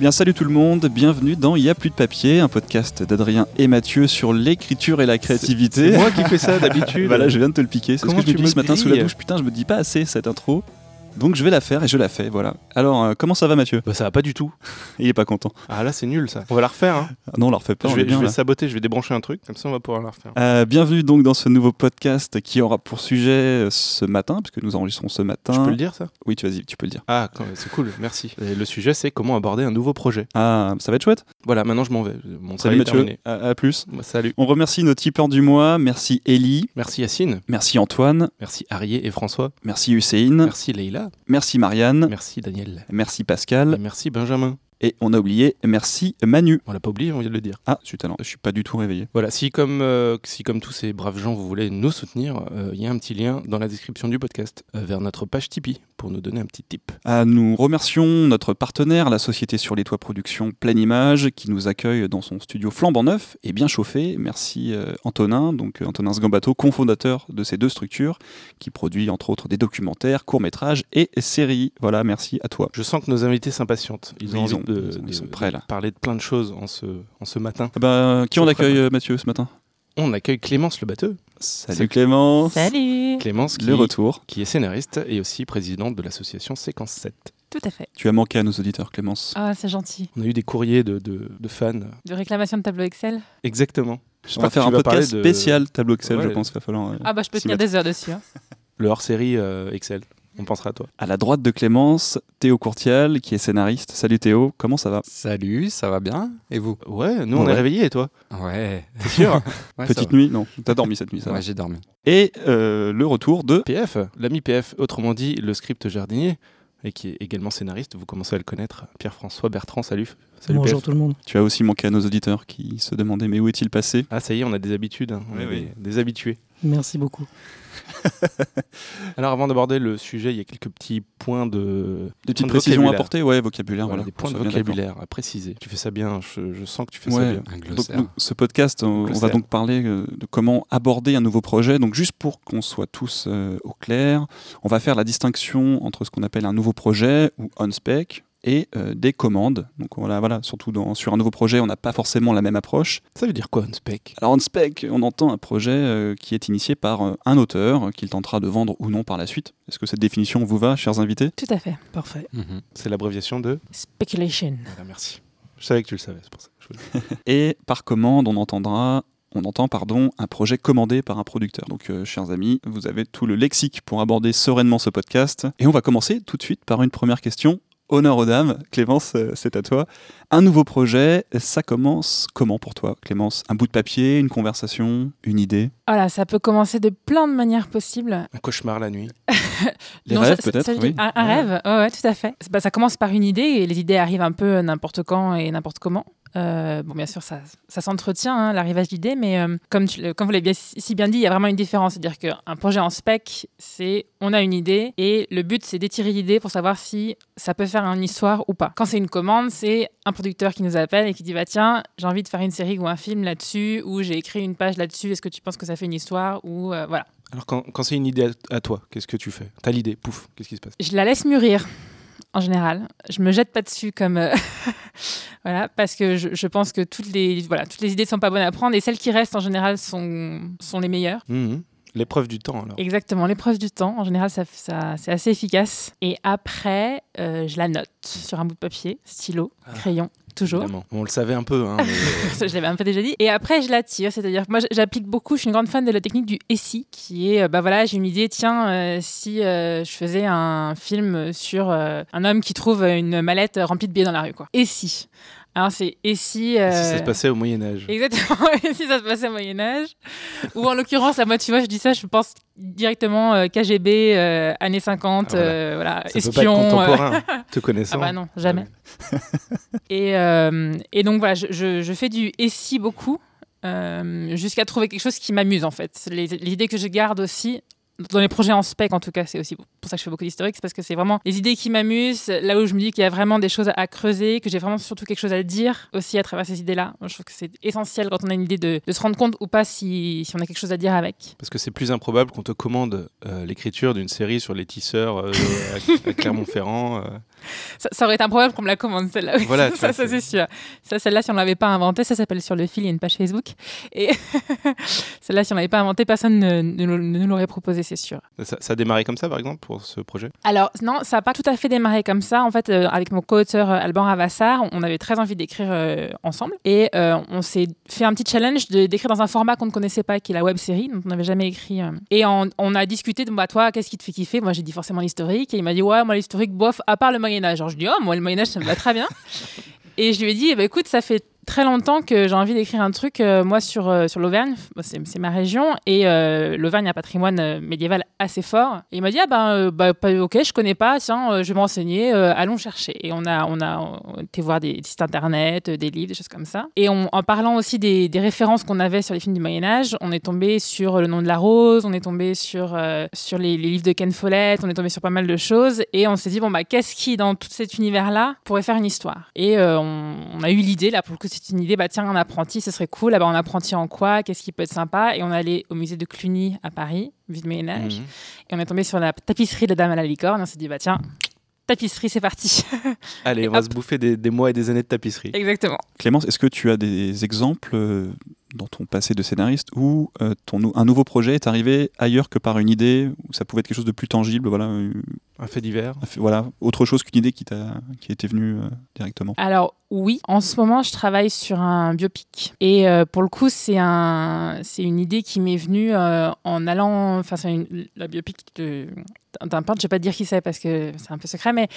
Eh bien, salut tout le monde, bienvenue dans Il y a plus de papier, un podcast d'Adrien et Mathieu sur l'écriture et la créativité. C'est moi qui fais ça d'habitude. Voilà, je viens de te le piquer. C'est ce que je me dis ce matin sous la douche. Putain, je me dis pas assez cette intro. Donc je vais la faire et je la fais, voilà. Alors, euh, comment ça va Mathieu? Bah ça va pas du tout. Il est pas content. Ah là c'est nul ça. On va la refaire. Hein. Ah non, on la refait pas, je vais, est bien je vais là. saboter, je vais débrancher un truc, comme ça on va pouvoir la refaire. Euh, bienvenue donc dans ce nouveau podcast qui aura pour sujet euh, ce matin, puisque nous enregistrons ce matin. Je peux le dire ça? Oui, tu vas-y, tu peux le dire. Ah quand- c'est cool, merci. Et le sujet c'est comment aborder un nouveau projet. Ah, ça va être chouette. Voilà, maintenant je m'en vais. Mon Salut travail est Mathieu. terminé. À, à plus. Bah, salut. On remercie nos tipeurs du mois. Merci Ellie, Merci Yacine, merci Antoine, merci Arié et François, merci Hussein, merci Leïla, merci Marianne, merci Daniel, merci et Pascal, merci Benjamin. Et on a oublié merci Manu. On l'a pas oublié, on vient de le dire. Ah, zut alors, je suis pas du tout réveillé. Voilà, si comme, euh, si comme tous ces braves gens vous voulez nous soutenir, euh, il y a un petit lien dans la description du podcast euh, vers notre page Tipeee pour nous donner un petit tip. Ah, nous remercions notre partenaire, la société sur les toits production Pleine Image, qui nous accueille dans son studio flambant neuf et bien chauffé. Merci Antonin, donc Antonin Sgambato, cofondateur de ces deux structures, qui produit entre autres des documentaires, courts-métrages et séries. Voilà, merci à toi. Je sens que nos invités s'impatientent. Ils ont- de, ils de- sont prêts, de là. parler de plein de choses en ce, en ce matin. Ah bah, qui on Je accueille euh, Mathieu ce matin? On accueille Clémence Le Batteux. Salut Salut. Clémence. Salut Clémence qui, Le retour. qui est scénariste et aussi présidente de l'association Séquence 7. Tout à fait. Tu as manqué à nos auditeurs Clémence. Ah, c'est gentil. On a eu des courriers de, de- de fans. De réclamation de tableau Excel? Exactement. On J'espère va que faire un podcast de- spécial tableau Excel, Ouais. je pense qu'il va falloir. euh, Ah bah je peux tenir mettre. des heures dessus. hein. Le hors-série euh, Excel. On pensera à toi. À la droite de Clémence, Théo Courtial, qui est scénariste. Salut Théo, comment ça va? Salut, ça va bien Et vous? Ouais, nous on Ouais. est réveillés et toi Ouais. T'es sûr? Ouais, Petite nuit? Non, t'as dormi cette nuit, ça. Ouais, j'ai dormi. Et euh, le retour de. PF, l'ami PF, autrement dit le script jardinier, et qui est également scénariste. Vous commencez à le connaître. Pierre-François Bertrand, salut. Salut Bonjour PF. tout le monde. Tu as aussi manqué à nos auditeurs qui se demandaient mais où est-il passé? Ah ça y est, on a des habitudes. hein. On Oui, a oui. Des, des habitués. Merci beaucoup. Alors avant d'aborder le sujet, il y a quelques petits points de... Des petites de précisions à apporter Ouais, vocabulaire, Voilà, voilà. des points de On vocabulaire à préciser. Tu fais ça bien, je, je sens que tu fais Ouais. ça bien. Un Donc, glossaire. nous, ce podcast, on, on va donc parler euh, de comment aborder un nouveau projet. Donc, juste pour qu'on soit tous euh, au clair, on va faire la distinction entre ce qu'on appelle un nouveau projet ou on-spec et euh, des commandes. Donc, voilà, voilà surtout dans- sur un nouveau projet, on n'a pas forcément la même approche. Ça veut dire quoi, un spec? Alors, on-spec, on entend un projet euh, qui est initié par euh, un auteur qu'il tentera de vendre ou non par la suite. Est-ce que cette définition vous va, chers invités? Tout à fait. Parfait. Mhm. C'est l'abréviation de... Speculation. Voilà, merci. Je savais que tu le savais, c'est pour ça. que je voulais- Et par commande, on entendra, on entend pardon, un projet commandé par un producteur. Donc, euh, chers amis, vous avez tout le lexique pour aborder sereinement ce podcast. Et on va commencer tout de suite par une première question. Honneur aux dames, Clémence, euh, c'est à toi. Un nouveau projet, ça commence comment pour toi, Clémence? Un bout de papier, une conversation, une idée? Voilà, ça peut commencer de plein de manières possibles. Un cauchemar la nuit. Les Non, rêves peut-être oui. Un, rêve, ouais, ouais, tout à fait. Bah, ça commence par une idée et les idées arrivent un peu n'importe quand et n'importe comment. Euh, bon, bien sûr, ça, ça s'entretient, hein, l'arrivage d'idées, mais euh, comme, tu comme vous l'avez bien, si bien dit, il y a vraiment une différence. C'est-à-dire qu'un projet en spec, c'est on a une idée et le but, c'est d'étirer l'idée pour savoir si ça peut faire une histoire ou pas. Quand c'est une commande, c'est un producteur qui nous appelle et qui dit bah, Tiens, j'ai envie de faire une série ou un film là-dessus, ou j'ai écrit une page là-dessus, est-ce que tu penses que ça fait une histoire ou euh, Voilà. Alors quand, quand c'est une idée à, à toi, qu'est-ce que tu fais? T'as l'idée, pouf, qu'est-ce qui se passe? Je la laisse mûrir en général. Je me jette pas dessus comme euh, voilà parce que je, je pense que toutes les voilà toutes les idées sont pas bonnes à prendre et celles qui restent en général sont sont les meilleures. Mhm. L'épreuve du temps alors. Exactement, l'épreuve du temps en général ça, ça c'est assez efficace. Et après euh, je la note sur un bout de papier, stylo, Ah. crayon. Toujours. Évidemment. On le savait un peu, hein, mais- Ça, je l'avais un peu déjà dit. Et après, je la tire. C'est-à-dire que moi, j'applique beaucoup. Je suis une grande fan de la technique du SI, qui est, euh, bah voilà, j'ai une idée. Tiens, euh, si euh, je faisais un film sur euh, un homme qui trouve une mallette remplie de billets dans la rue, quoi. Si Alors, c'est et si. euh, si ça se passait au Moyen-Âge? Exactement, et si ça se passait au Moyen-Âge? Ou en l'occurrence, là, moi, tu vois, je dis ça, je pense directement euh, KGB, euh, années 50, Ah, voilà. voilà, Ça peut pas être espion. contemporain, te connaissant. ah bah non, jamais. Et, et donc voilà, je, je- je fais du et si beaucoup jusqu'à trouver quelque chose qui m'amuse en fait. Idées que je garde aussi, dans les projets en spec en tout cas, c'est aussi pour ça que je fais beaucoup d'historique, c'est parce que c'est vraiment les idées qui m'amusent, là où je me dis qu'il y a vraiment des choses à creuser, que j'ai vraiment surtout quelque chose à dire aussi à travers ces idées-là. Je trouve que c'est essentiel quand on a une idée de, de se rendre compte ou pas si, si on a quelque chose à dire avec. Parce que c'est plus improbable qu'on te commande euh, l'écriture d'une série sur les tisseurs euh, à, à Clermont-Ferrand. Ça, ça aurait été un problème qu'on me la commande, celle-là. oui. Voilà, ça, ça, c'est- sûr. Ça, celle-là, si on ne l'avait pas inventée, ça s'appelle Sur le fil, il y a une page Facebook. Et celle-là, si on ne l'avait pas inventée, personne ne, ne nous- ne nous l'aurait proposé, c'est sûr. Ça, ça a démarré comme ça, par exemple, pour ce projet? Alors, non, ça n'a pas tout à fait démarré comme ça. En fait, euh, avec mon co-auteur euh, Alban Ravassar, on avait très envie d'écrire euh, ensemble. Et on s'est fait un petit challenge d'écrire dans un format qu'on ne connaissait pas, qui est la web série, dont on n'avait jamais écrit. Et on, on a discuté de bah, toi, qu'est-ce qui te fait kiffer? Moi, j'ai dit forcément l'historique. Et il m'a dit, ouais, moi, l'historique, bof, à part le Moyen-Âge. Alors, je dis, oh, moi, le Moyen-Âge, ça me va très bien. Et je lui ai dit, eh ben, écoute, ça fait très longtemps que j'ai envie d'écrire un truc, euh, moi, sur, euh, sur l'Auvergne. C'est ma région. Et euh, l'Auvergne a un patrimoine médiéval assez fort. Et il m'a dit, ah ben, bah, ok, je connais pas, tiens, je vais me renseigner, allons chercher. Et on a, on a été voir des sites internet, des livres, des choses comme ça. Et en parlant aussi des, références qu'on avait sur les films du Moyen-Âge, on est tombé sur Le nom de la rose, on est tombé sur, sur les, livres de Ken Follett, on est tombé sur pas mal de choses. Et on s'est dit, bon, bah, qu'est-ce qui, dans tout cet univers-là, pourrait faire une histoire? Et on, on a eu l'idée, là, pour le coup, c'est une idée, bah, tiens, un apprenti, ce serait cool. Ah, bah, un apprenti en quoi? Qu'est-ce qui peut être sympa? Et on est allé au musée de Cluny à Paris, vu de Moyen-Âge. Mhm. Et on est tombé sur la tapisserie de la Dame à la licorne. On s'est dit, bah, tiens, tapisserie, c'est parti. Allez, on va se bouffer des, des mois et des années de tapisserie. Exactement. Clémence, est-ce que tu as des exemples euh, dans ton passé de scénariste où euh, ton, un nouveau projet est arrivé ailleurs que par une idée, où ça pouvait être quelque chose de plus tangible, voilà, euh, Un fait divers. voilà autre chose qu'une idée qui, t'a, qui était venue euh, directement? Alors oui, en ce moment, je travaille sur un biopic. Et euh, pour le coup, c'est un, c'est une idée qui m'est venue euh, en allant, enfin, c'est la biopic de- d'un peintre. Je vais pas te dire qui c'est parce que c'est un peu secret, mais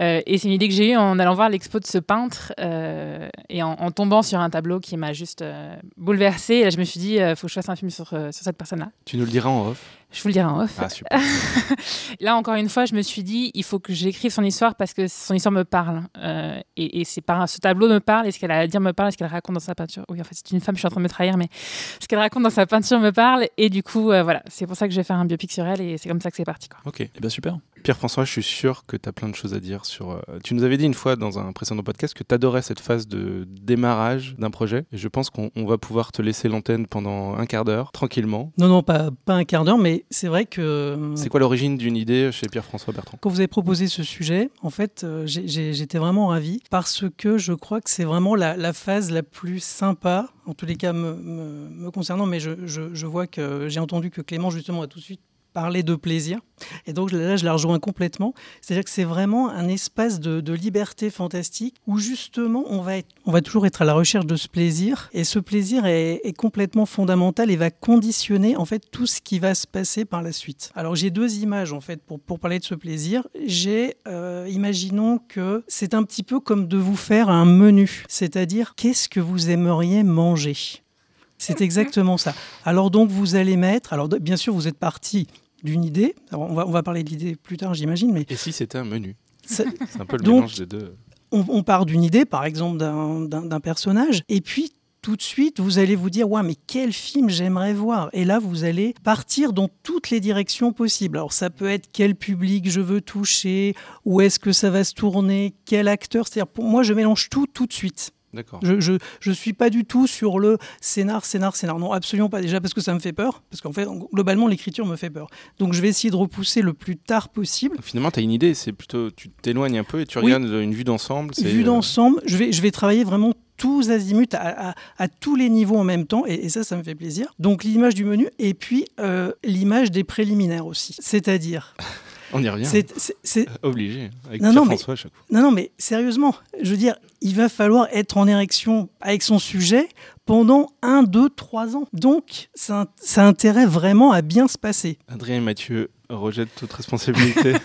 euh, et c'est une idée que j'ai eue en allant voir l'expo de ce peintre et en, en tombant sur un tableau qui m'a juste bouleversée. Et là, je me suis dit, il faut que je fasse un film sur, sur cette personne-là. Tu nous le diras en off. Je vous le dirai en off. Ah, super. Là, encore une fois, je me suis dit, il faut que j'écrive son histoire parce que son histoire me parle. Euh, et et c'est par ce tableau me parle, et ce qu'elle a à dire me parle, et ce qu'elle raconte dans sa peinture. Oui, en fait, c'est une femme, je suis en train de me trahir, mais ce qu'elle raconte dans sa peinture me parle. Et du coup, euh, voilà, c'est pour ça que je vais faire un biopic sur elle, et c'est comme ça que c'est parti. Quoi. Ok. Eh bien super. Pierre-François, je suis sûr que tu as plein de choses à dire sur. euh, Tu nous avais dit une fois dans un précédent podcast que tu adorais cette phase de démarrage d'un projet. Et je pense qu'on on va pouvoir te laisser l'antenne pendant un quart d'heure, tranquillement. Non, non, pas, pas un quart d'heure, mais c'est vrai que euh, C'est quoi l'origine d'une idée chez Pierre-François Bertrand? quand vous avez proposé ce sujet, en fait, euh, j'étais vraiment ravi parce que je crois que c'est vraiment la, la phase la plus sympa, en tous les cas me, me- me concernant, mais je, je- je vois que j'ai entendu que Clément justement a tout de suite parlé de plaisir. Et donc là, je la rejoins complètement. C'est-à-dire que c'est vraiment un espace de, liberté fantastique où justement on va, on va toujours être à la recherche de ce plaisir. Et ce plaisir est, complètement fondamental et va conditionner en fait tout ce qui va se passer par la suite. Alors j'ai deux images en fait pour, pour parler de ce plaisir. J'ai, euh, imaginons que c'est un petit peu comme de vous faire un menu. C'est-à-dire qu'est-ce que vous aimeriez manger? C'est exactement ça. Alors donc vous allez mettre, alors bien sûr vous êtes parti d'une idée, alors on va, on va parler de l'idée plus tard j'imagine, mais Et si c'était un menu? C'est un peu le Donc- mélange des deux. on, on part d'une idée par exemple d'un personnage, et puis tout de suite vous allez vous dire, ouais mais quel film j'aimerais voir? Et là vous allez partir dans toutes les directions possibles. Alors ça peut être quel public je veux toucher, où est-ce que ça va se tourner, quel acteur, c'est-à-dire pour moi je mélange tout tout de suite. D'accord. Je, je, je suis pas du tout sur le scénar, scénar, scénar. Non, absolument pas. Déjà parce que ça me fait peur. Parce qu'en fait, globalement, l'écriture me fait peur. Donc je vais essayer de repousser le plus tard possible. Finalement, tu as une idée, c'est plutôt. Tu t'éloignes un peu et tu Oui. regardes une vue d'ensemble. c'est, Vue d'ensemble, je vais, je vais travailler vraiment tous azimuts à, à- à tous les niveaux en même temps. Et, et ça, ça me fait plaisir. Donc l'image du menu et puis euh, l'image des préliminaires aussi. C'est-à-dire, On y revient. c'est- Obligé. Avec Non, non, Pierre-François à chaque fois. Non, non, mais sérieusement, je veux dire, il va falloir être en érection avec son sujet pendant un, deux, trois ans. Donc, ça, ça a intérêt vraiment à bien se passer. Adrien et Mathieu rejettent toute responsabilité.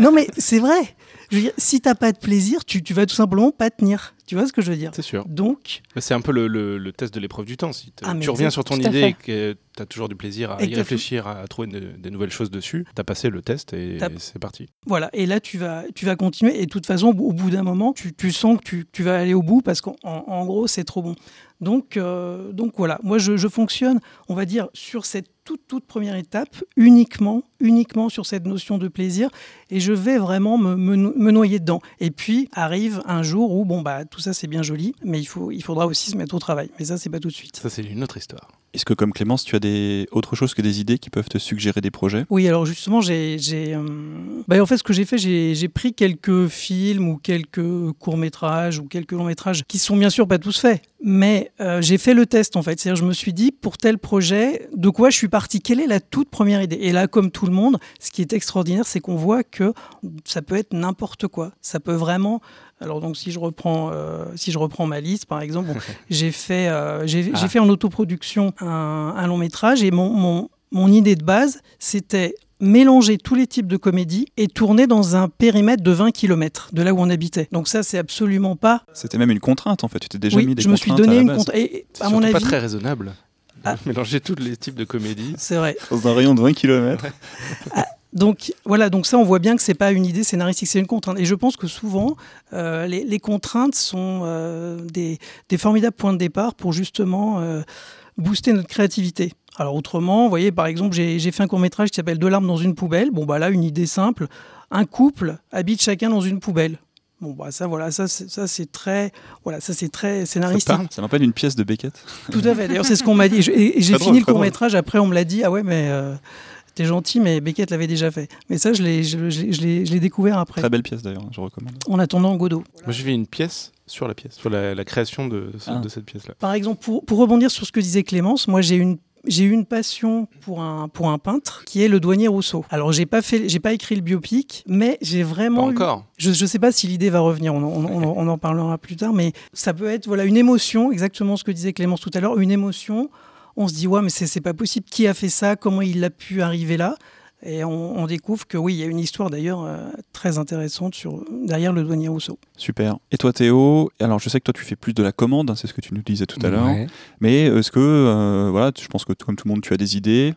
Non, mais c'est vrai. Je veux dire, si t'as pas de plaisir, tu, tu vas tout simplement pas tenir. Tu vois ce que je veux dire? C'est sûr. Donc, Mais C'est un peu le, le- le test de l'épreuve du temps. Si Ah, tu reviens sur ton idée et que tu as toujours du plaisir à Et y réfléchir, à, à trouver de- des nouvelles choses dessus, tu as passé le test et c'est parti. voilà. Et là, tu vas, tu vas continuer. Et de toute façon, au bout d'un moment, tu, tu sens que tu, tu vas aller au bout parce qu'en en- en gros, c'est trop bon. Donc, euh, donc voilà, moi je, je fonctionne, on va dire, sur cette toute, toute première étape, uniquement, uniquement sur cette notion de plaisir, et je vais vraiment me, me no- me noyer dedans. Et puis arrive un jour où, bon, bah, tout ça c'est bien joli, mais il, faut, il faudra aussi se mettre au travail. Mais ça, c'est pas tout de suite. Ça, c'est une autre histoire. Est-ce que comme Clémence, tu as des autre chose que des idées qui peuvent te suggérer des projets? Oui, alors justement, j'ai, j'ai, euh, bah, en fait, ce que j'ai fait, j'ai, j'ai pris quelques films ou quelques courts métrages ou quelques longs métrages qui sont bien sûr pas tous faits, mais euh, j'ai fait le test en fait. C'est-à-dire, je me suis dit pour tel projet, de quoi je suis parti? Quelle est la toute première idée? Et là, comme tout le monde, ce qui est extraordinaire, c'est qu'on voit que ça peut être n'importe quoi. Ça peut vraiment alors donc si je reprends euh, si je reprends ma liste par exemple, bon, j'ai fait euh, j'ai j'ai Ah. fait en autoproduction un, un long métrage et mon, mon, mon idée de base c'était mélanger tous les types de comédies et tourner dans un périmètre de 20 km de là où on habitait. Donc ça c'est absolument pas C'était même une contrainte en fait. Tu t'es déjà oui, mis des je me suis contraintes donné à une et C'est à mon avis pas très raisonnable. Ah. Mélanger tous les types de comédies. c'est vrai. Dans un rayon de 20 km. Donc voilà, donc ça on voit bien que c'est pas une idée scénaristique, c'est une contrainte. Et je pense que souvent euh, les, les contraintes sont euh, des, des formidables points de départ pour justement euh, booster notre créativité. Alors autrement, vous voyez par exemple j'ai fait un court métrage qui s'appelle Deux larmes dans une poubelle. Bon bah là une idée simple, un couple habite chacun dans une poubelle. Bon bah ça voilà ça c'est- ça c'est très voilà ça c'est très scénaristique. Ça m'appelle une pièce de Beckett. Tout à fait. D'ailleurs, c'est ce qu'on m'a dit. Et, et j'ai fini drôle, le court métrage. Après, on me l'a dit. Ah ouais, mais euh, t'es gentil, mais Beckett l'avait déjà fait. Mais ça, je l'ai, je, je l'ai- je l'ai- je l'ai découvert après. Très belle pièce d'ailleurs, je recommande. En attendant Godot. Moi, j'ai vu une pièce sur la pièce, sur la, la création de, ce- Ah. de cette pièce-là. Par exemple, pour, pour rebondir sur ce que disait Clémence, moi, j'ai une j'ai eu une passion pour un, pour un peintre qui est le douanier Rousseau. Alors, j'ai pas, fait, j'ai pas écrit le biopic, mais j'ai Pas vraiment eu- encore. Je ne sais pas si l'idée va revenir, on, en- on en- on en parlera plus tard, mais ça peut être voilà, une émotion, exactement ce que disait Clémence tout à l'heure, une émotion. On se dit, ouais, mais c'est c'est pas possible, qui a fait ça, comment il a pu arriver là? Et on, on découvre que oui, il y a une histoire d'ailleurs euh, très intéressante sur, derrière le douanier Rousseau. Super. Et toi Théo Alors je sais que toi tu fais plus de la commande, hein, c'est ce que tu nous disais tout à l'heure. Mais est-ce que, euh, voilà, je pense que comme tout le monde tu as des idées.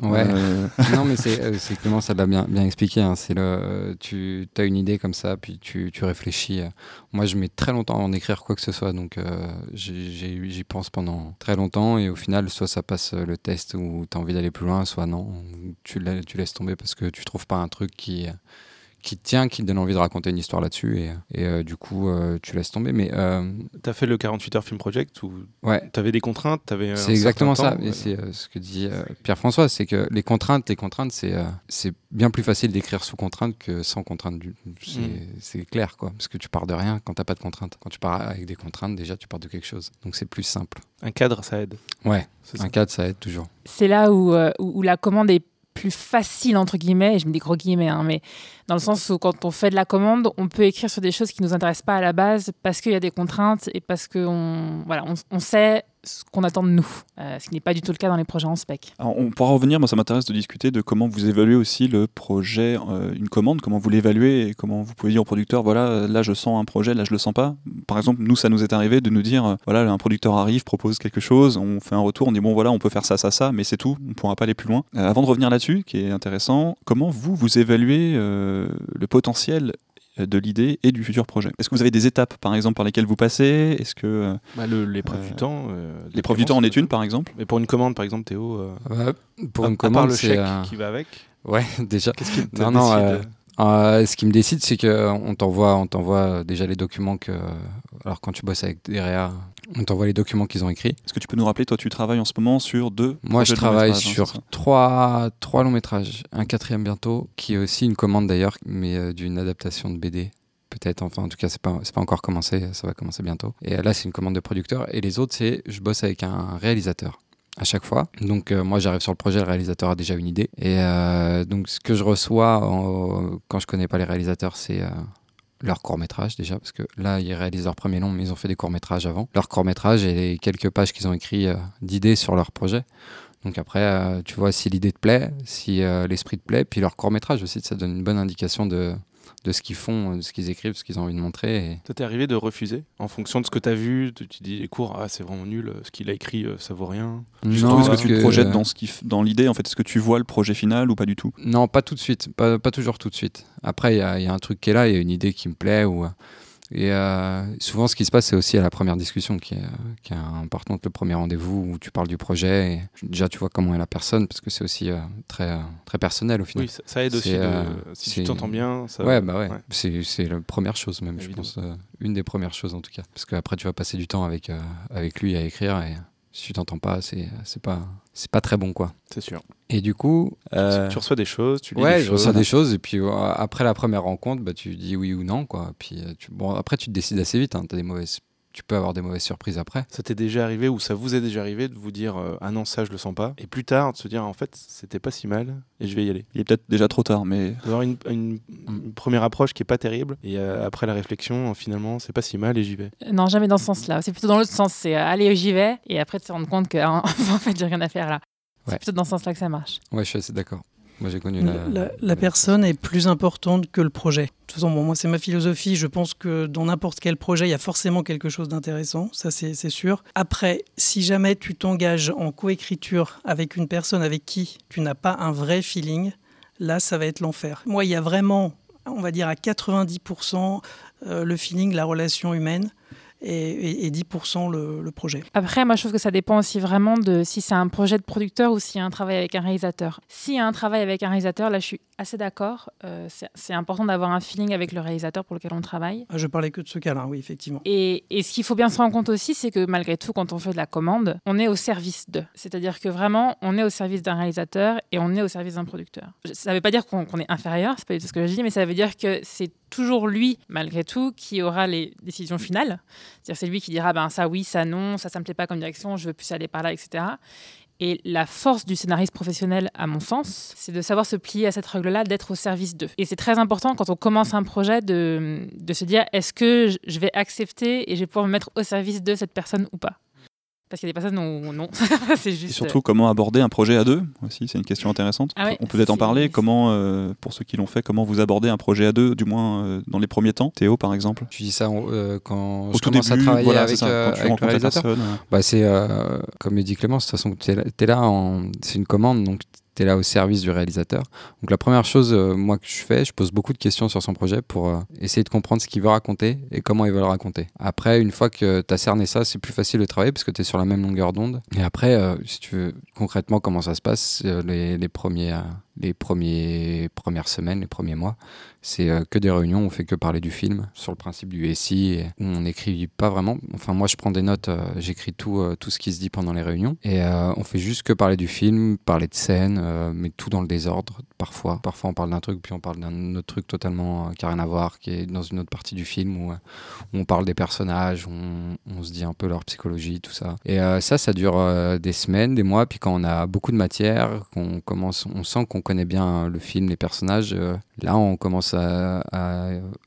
Ouais. Euh, non, mais c'est euh, Clément, ça l'a bien, bien expliqué. hein. C'est le, euh, tu as une idée comme ça, puis tu, tu réfléchis. Moi, je mets très longtemps à en écrire quoi que ce soit, donc euh, j'y pense pendant très longtemps. Et au final, soit ça passe le test où tu as envie d'aller plus loin, soit non. Tu, la- tu laisses tomber parce que tu trouves pas un truc qui, qui te tient, qui te donne envie de raconter une histoire là-dessus. Et, et, euh, du coup, euh, tu laisses tomber. Mais euh, T'as fait le 48 heures film project où ouais, t'avais des contraintes, t'avais. un C'est exactement ça. temps, Et c'est euh, ce que dit euh, Pierre-François, c'est que les contraintes, les contraintes, c'est euh, c'est bien plus facile d'écrire sous contrainte que sans contrainte. du- C'est Mm. clair, quoi. Parce que tu pars de rien quand t'as pas de contraintes. Quand tu pars avec des contraintes, déjà, tu pars de quelque chose. Donc c'est plus simple. Un cadre, ça aide. Ouais, un ça. cadre, ça aide toujours. c'est là où, euh, où, où la commande est plus facile, entre guillemets, et je me dis gros guillemets, hein, mais dans le sens où quand on fait de la commande, on peut écrire sur des choses qui ne nous intéressent pas à la base parce qu'il y a des contraintes et parce qu'on voilà, on sait ce qu'on attend de nous, euh, ce qui n'est pas du tout le cas dans les projets en spec. alors, on pourra revenir, moi ça m'intéresse de discuter de comment vous évaluez aussi le projet, euh, une commande, comment vous l'évaluez et comment vous pouvez dire au producteur, voilà, là je sens un projet, là je le sens pas. Par exemple, nous ça nous est arrivé de nous dire, euh, voilà, un producteur arrive, propose quelque chose, on fait un retour, on dit bon voilà, on peut faire ça, ça, ça, mais c'est tout, on pourra pas aller plus loin. Avant de revenir là-dessus, qui est intéressant, comment vous, vous évaluez le potentiel de l'idée et du futur projet Est-ce que vous avez des étapes, par exemple, par lesquelles vous passez? Est-ce que Bah, le- L'épreuve Euh, du temps. euh, l'épreuve du temps en est une, par exemple? Mais pour une commande, par exemple, Théo. euh, pour à- une à part commande, le c'est. chèque euh, qui va avec? Ouais, déjà. Qu'est-ce qui te Non, non, décide? euh, Euh, ce qui me décide, c'est que on t'envoie, on t'envoie déjà les documents que. Alors quand tu bosses avec des réa, on t'envoie les documents qu'ils ont écrits. Est-ce que tu peux nous rappeler, toi tu travailles en ce moment sur deux Moi, je travaille hein, sur trois, trois longs métrages, un quatrième bientôt, qui est aussi une commande d'ailleurs, mais euh, d'une adaptation de BD. Peut-être, enfin en tout cas, c'est pas, pas encore commencé, ça va commencer bientôt. Et euh, là, c'est une commande de producteur. Et les autres, c'est je bosse avec un réalisateur à chaque fois. Donc euh, moi, j'arrive sur le projet, le réalisateur a déjà une idée. Et euh, donc ce que je reçois en- quand je connais pas les réalisateurs, c'est euh, leur court métrage déjà, parce que là, ils réalisent leur premier long, mais ils ont fait des courts métrages avant. Leur court métrage et les quelques pages qu'ils ont écrit euh, d'idées sur leur projet. Donc après, euh, tu vois si l'idée te plaît, si euh, l'esprit te plaît, puis leur court métrage aussi, ça donne une bonne indication de, de ce qu'ils font, de ce qu'ils écrivent, ce qu'ils ont envie de montrer. Et... Ça t'est arrivé de refuser en fonction de ce que tu as vu Tu tu dis les cours, ah, c'est vraiment nul, ce qu'il a écrit, euh, ça vaut rien. Justement, est-ce que tu te projettes dans, ce qui f- dans l'idée en fait? Est-ce que tu vois le projet final ou pas du tout? Non, pas tout de suite, pas, pas toujours tout de suite. Après, il y, y a un truc qui est là, il y a une idée qui me plaît ou, Et euh, souvent, ce qui se passe, c'est aussi à la première discussion qui est, qui est importante, le premier rendez-vous où tu parles du projet. Et déjà, tu vois comment est la personne, parce que c'est aussi euh, très, très personnel au final. Oui, ça, ça aide aussi. De- euh, si tu t'entends bien, ça. Ouais, bah ouais. ouais. C'est, la première chose même, je pense. une des premières choses en tout cas. Parce qu'après, tu vas passer du temps avec, avec lui à écrire et si tu t'entends pas, c'est, c'est, pas, c'est pas très bon quoi. C'est sûr. Et du coup. euh, Tu reçois des choses, tu lis Ouais, des je choses. reçois des choses et puis euh, après la première rencontre, bah, tu dis oui ou non quoi. Puis euh, tu... bon après tu te décides assez vite. Hein, t'as des mauvaises... Tu peux avoir des mauvaises surprises après. Ça t'est déjà arrivé ou ça vous est déjà arrivé de vous dire euh, ah non ça je le sens pas et plus tard de se dire en fait c'était pas si mal et je vais y aller. Il est peut-être déjà trop tard, mais D'avoir une, une- une première approche qui est pas terrible et euh, après la réflexion finalement c'est pas si mal et j'y vais. Non, jamais dans ce sens-là. C'est plutôt dans l'autre sens. C'est euh, allez, j'y vais. Et après, de se rendre compte que en fait, j'ai rien à faire là. Ouais. C'est plutôt dans ce sens-là que ça marche. Ouais, je suis assez d'accord. Moi j'ai connu La, la, personne est plus importante que le projet. De toute façon, bon, moi, c'est ma philosophie. Je pense que dans n'importe quel projet, il y a forcément quelque chose d'intéressant. Ça, c'est c'est sûr. Après, si jamais tu t'engages en coécriture avec une personne avec qui tu n'as pas un vrai feeling, là, ça va être l'enfer. Moi, il y a vraiment, on va dire à 90%, euh, le feeling, la relation humaine, et, et- et 10% le, le projet. Après, moi, je trouve que ça dépend aussi vraiment de si c'est un projet de producteur ou s'il y a un travail avec un réalisateur. S'il y a un travail avec un réalisateur, là, je suis assez d'accord. Euh, c'est- important d'avoir un feeling avec le réalisateur pour lequel on travaille. Ah, Je parlais que de ce cas-là, oui, effectivement. Et, et ce qu'il faut bien se rendre compte aussi, c'est que malgré tout, quand on fait de la commande, on est au service d'eux. C'est-à-dire que vraiment, on est au service d'un réalisateur et on est au service d'un producteur. Ça ne veut pas dire qu'on qu'on est inférieur, c'est pas du tout ce que je dis, mais ça veut dire que c'est toujours lui, malgré tout, qui aura les décisions finales. C'est-à-dire c'est lui qui dira, ben ça oui, ça non, ça ça me plaît pas comme direction, je veux plus aller par là, etc. Et la force du scénariste professionnel, à mon sens, c'est de savoir se plier à cette règle-là, d'être au service d'eux. Et c'est très important quand on commence un projet de, de se dire est-ce que je- vais accepter et je vais pouvoir me mettre au service de cette personne ou pas? Parce qu'il y a des personnes où non, c'est et juste. surtout comment aborder un projet à deux aussi, c'est une question intéressante. Ah ouais, On peut peut-être en parler. Comment, euh, pour ceux qui l'ont fait, comment vous abordez un projet à deux, du moins euh, dans les premiers temps? Théo, par exemple? Tu dis ça euh, quand Au je tout commence début, à travailler voilà, avec, c'est ça, euh, quand tu avec le. Bah, c'est euh, comme le dit Clémence, de toute façon, tu es, là, en- c'est une commande, donc là au service du réalisateur. Donc la première chose, euh, moi, que je fais, je pose beaucoup de questions sur son projet pour euh, essayer de comprendre ce qu'il veut raconter et comment il veut le raconter. Après, une fois que tu as cerné ça, c'est plus facile de travailler parce que tu es sur la même longueur d'onde. Et après, euh, si tu veux concrètement comment ça se passe, les, les, premiers, les premiers, premières semaines, les premiers mois, c'est euh, que des réunions, on fait que parler du film sur le principe du SI, on n'écrit pas vraiment. Enfin, moi, je prends des notes, euh, j'écris tout, euh, tout ce qui se dit pendant les réunions, et on fait juste que parler du film, parler de scène, euh, mais tout dans le désordre, parfois. Parfois, on parle d'un truc, puis on parle d'un autre truc totalement qui n'a rien à voir, qui est dans une autre partie du film, où, on parle des personnages, on, on, se dit un peu leur psychologie, tout ça. Et ça, ça dure des semaines, des mois, puis quand on a beaucoup de matière, qu'on commence, on sent qu'on connaît bien le film, les personnages, euh, là, on commence à,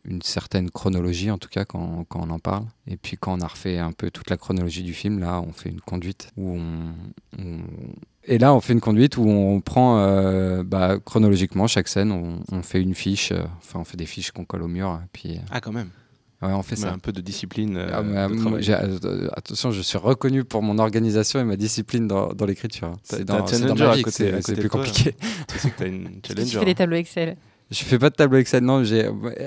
une certaine chronologie, en tout cas, quand, quand, on en parle. Et puis, quand on a refait un peu toute la chronologie du film, là, on fait une conduite où on. Et là, on fait une conduite où on prend euh, bah, chronologiquement chaque scène, on, fait une fiche, euh, enfin, on fait des fiches qu'on colle au mur. Puis, ah, quand même. Ouais, on fait mais ça. Un peu de discipline. Euh, ah, mais, de moi, euh, attention, je suis reconnu pour mon organisation et ma discipline dans, dans l'écriture. C'est dans, dans ma vie que c'est plus compliqué. tu sais que tu as une challenger. Tu fais des tableaux Excel. Je fais pas de tableau Excel, non.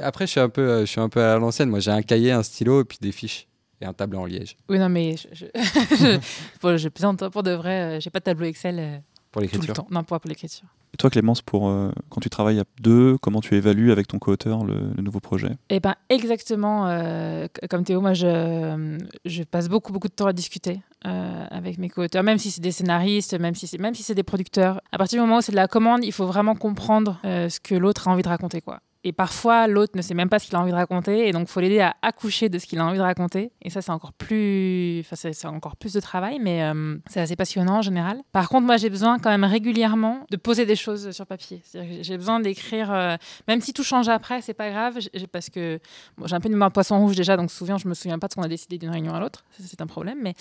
Après, je suis un peu, je suis un peu à l'ancienne. Moi, j'ai un cahier, un stylo et puis des fiches et un tableau en liège. Oui, non, mais je, je, je, bon, je plaisante pour de vrai. J'ai pas de tableau Excel. Euh, Pour l'écriture Non, pas pour l'écriture. Et toi, Clémence, pour, euh, quand tu travailles à deux, comment tu évalues avec ton co-auteur le, le, nouveau projet? Eh ben, exactement euh, comme Théo, moi, je, je, passe beaucoup, beaucoup de temps à discuter euh, avec mes co-auteurs, même si c'est des scénaristes, même si c'est, même si c'est des producteurs. À partir du moment où c'est de la commande, il faut vraiment comprendre euh, ce que l'autre a envie de raconter, quoi. Et parfois, l'autre ne sait même pas ce qu'il a envie de raconter, et donc il faut l'aider à accoucher de ce qu'il a envie de raconter. Et ça, c'est encore plus, enfin, c'est, encore plus de travail, mais euh, c'est assez passionnant en général. Par contre, moi, j'ai besoin quand même régulièrement de poser des choses sur papier. J'ai besoin d'écrire, euh, même si tout change après, c'est pas grave, parce que j'ai un peu de mémoire de poisson rouge déjà, donc souvent je me souviens pas de ce qu'on a décidé d'une réunion à l'autre. C'est un problème. Mais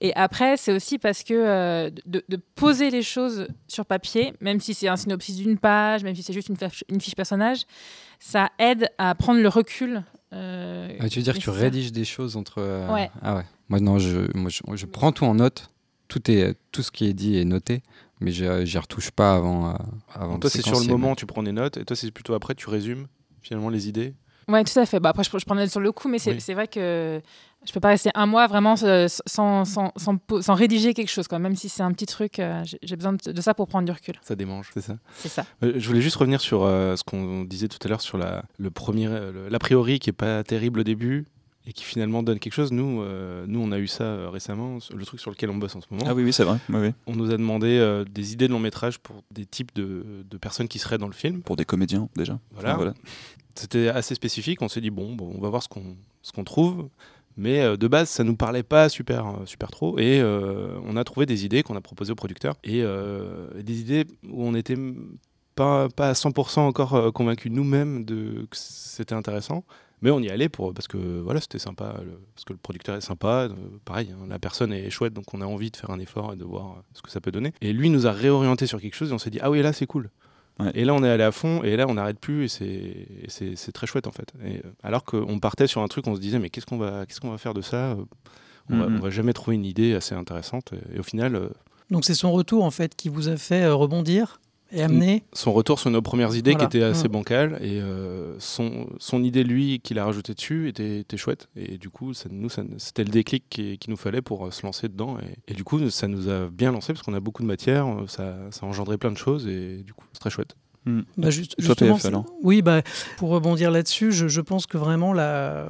et après, c'est aussi parce que euh, de, poser les choses sur papier, même si c'est un synopsis d'une page, même si c'est juste une fiche personnage ça aide à prendre le recul. Euh, ah, tu veux dire que tu rédiges des choses entre. Euh... Ouais. Ah ouais. Moi, non, je, moi, je, je, prends tout en note. Tout, est, tout ce qui est dit est noté, mais je n'y retouche pas avant. Euh, avant toi, c'est sur le moment, tu prends des notes, et toi, c'est plutôt après, tu résumes finalement les idées? Ouais, tout à fait. Bah, après, je, je prenais sur le coup, mais c'est Oui. c'est vrai que je peux pas rester un mois vraiment sans, sans, sans, rédiger quelque chose, quoi. même si c'est un petit truc. euh, j'ai besoin de, de ça pour prendre du recul. Ça démange, c'est ça. C'est ça. Euh, Je voulais juste revenir sur euh, ce qu'on disait tout à l'heure sur la, le premier, le- l'a priori qui est pas terrible au début et qui finalement donne quelque chose. Nous, euh, nous on a eu ça récemment, le truc sur lequel on bosse en ce moment. Ah oui, oui, c'est vrai. Oui, oui. On nous a demandé euh, des idées de long métrage pour des types de, de personnes qui seraient dans le film. Pour des comédiens, déjà. Voilà. Voilà. C'était assez spécifique. On s'est dit bon, bon, on va voir ce qu'on ce qu'on trouve. Mais euh, de base, ça nous parlait pas super, euh, super trop. Et euh, on a trouvé des idées qu'on a proposées aux producteurs. Et des idées où on n'était pas, pas à 100% encore convaincus nous-mêmes que c'était intéressant. Mais on y allait pour, parce que voilà, c'était sympa, le- parce que le producteur est sympa, pareil, hein, la personne est chouette, donc on a envie de faire un effort et de voir ce que ça peut donner. Et lui nous a réorienté sur quelque chose et on s'est dit, ah oui, là c'est cool. Ouais. Et là on est allé à fond et là on n'arrête plus et c'est- très chouette en fait. Et, euh, alors qu'on partait sur un truc, on se disait, mais qu'est-ce qu'on va, qu'est-ce qu'on va faire de ça Euh, on, va, Mhm. on va jamais trouver une idée assez intéressante. Et, et au final, euh, Donc c'est son retour en fait qui vous a fait euh, rebondir? Et amener. son retour sur nos premières idées Voilà. qui étaient assez Ouais. bancales et euh, son, son idée lui qu'il a rajouté dessus était, était chouette et du coup ça, nous ça- c'était le déclic qui- qu'il nous fallait pour euh, se lancer dedans et, et du coup ça nous a bien lancé parce qu'on a beaucoup de matière euh, ça, ça a engendré plein de choses et du coup c'est très chouette Hmm. Bah, juste- justement, alors oui, bah, pour rebondir là-dessus, je, je pense que vraiment, la...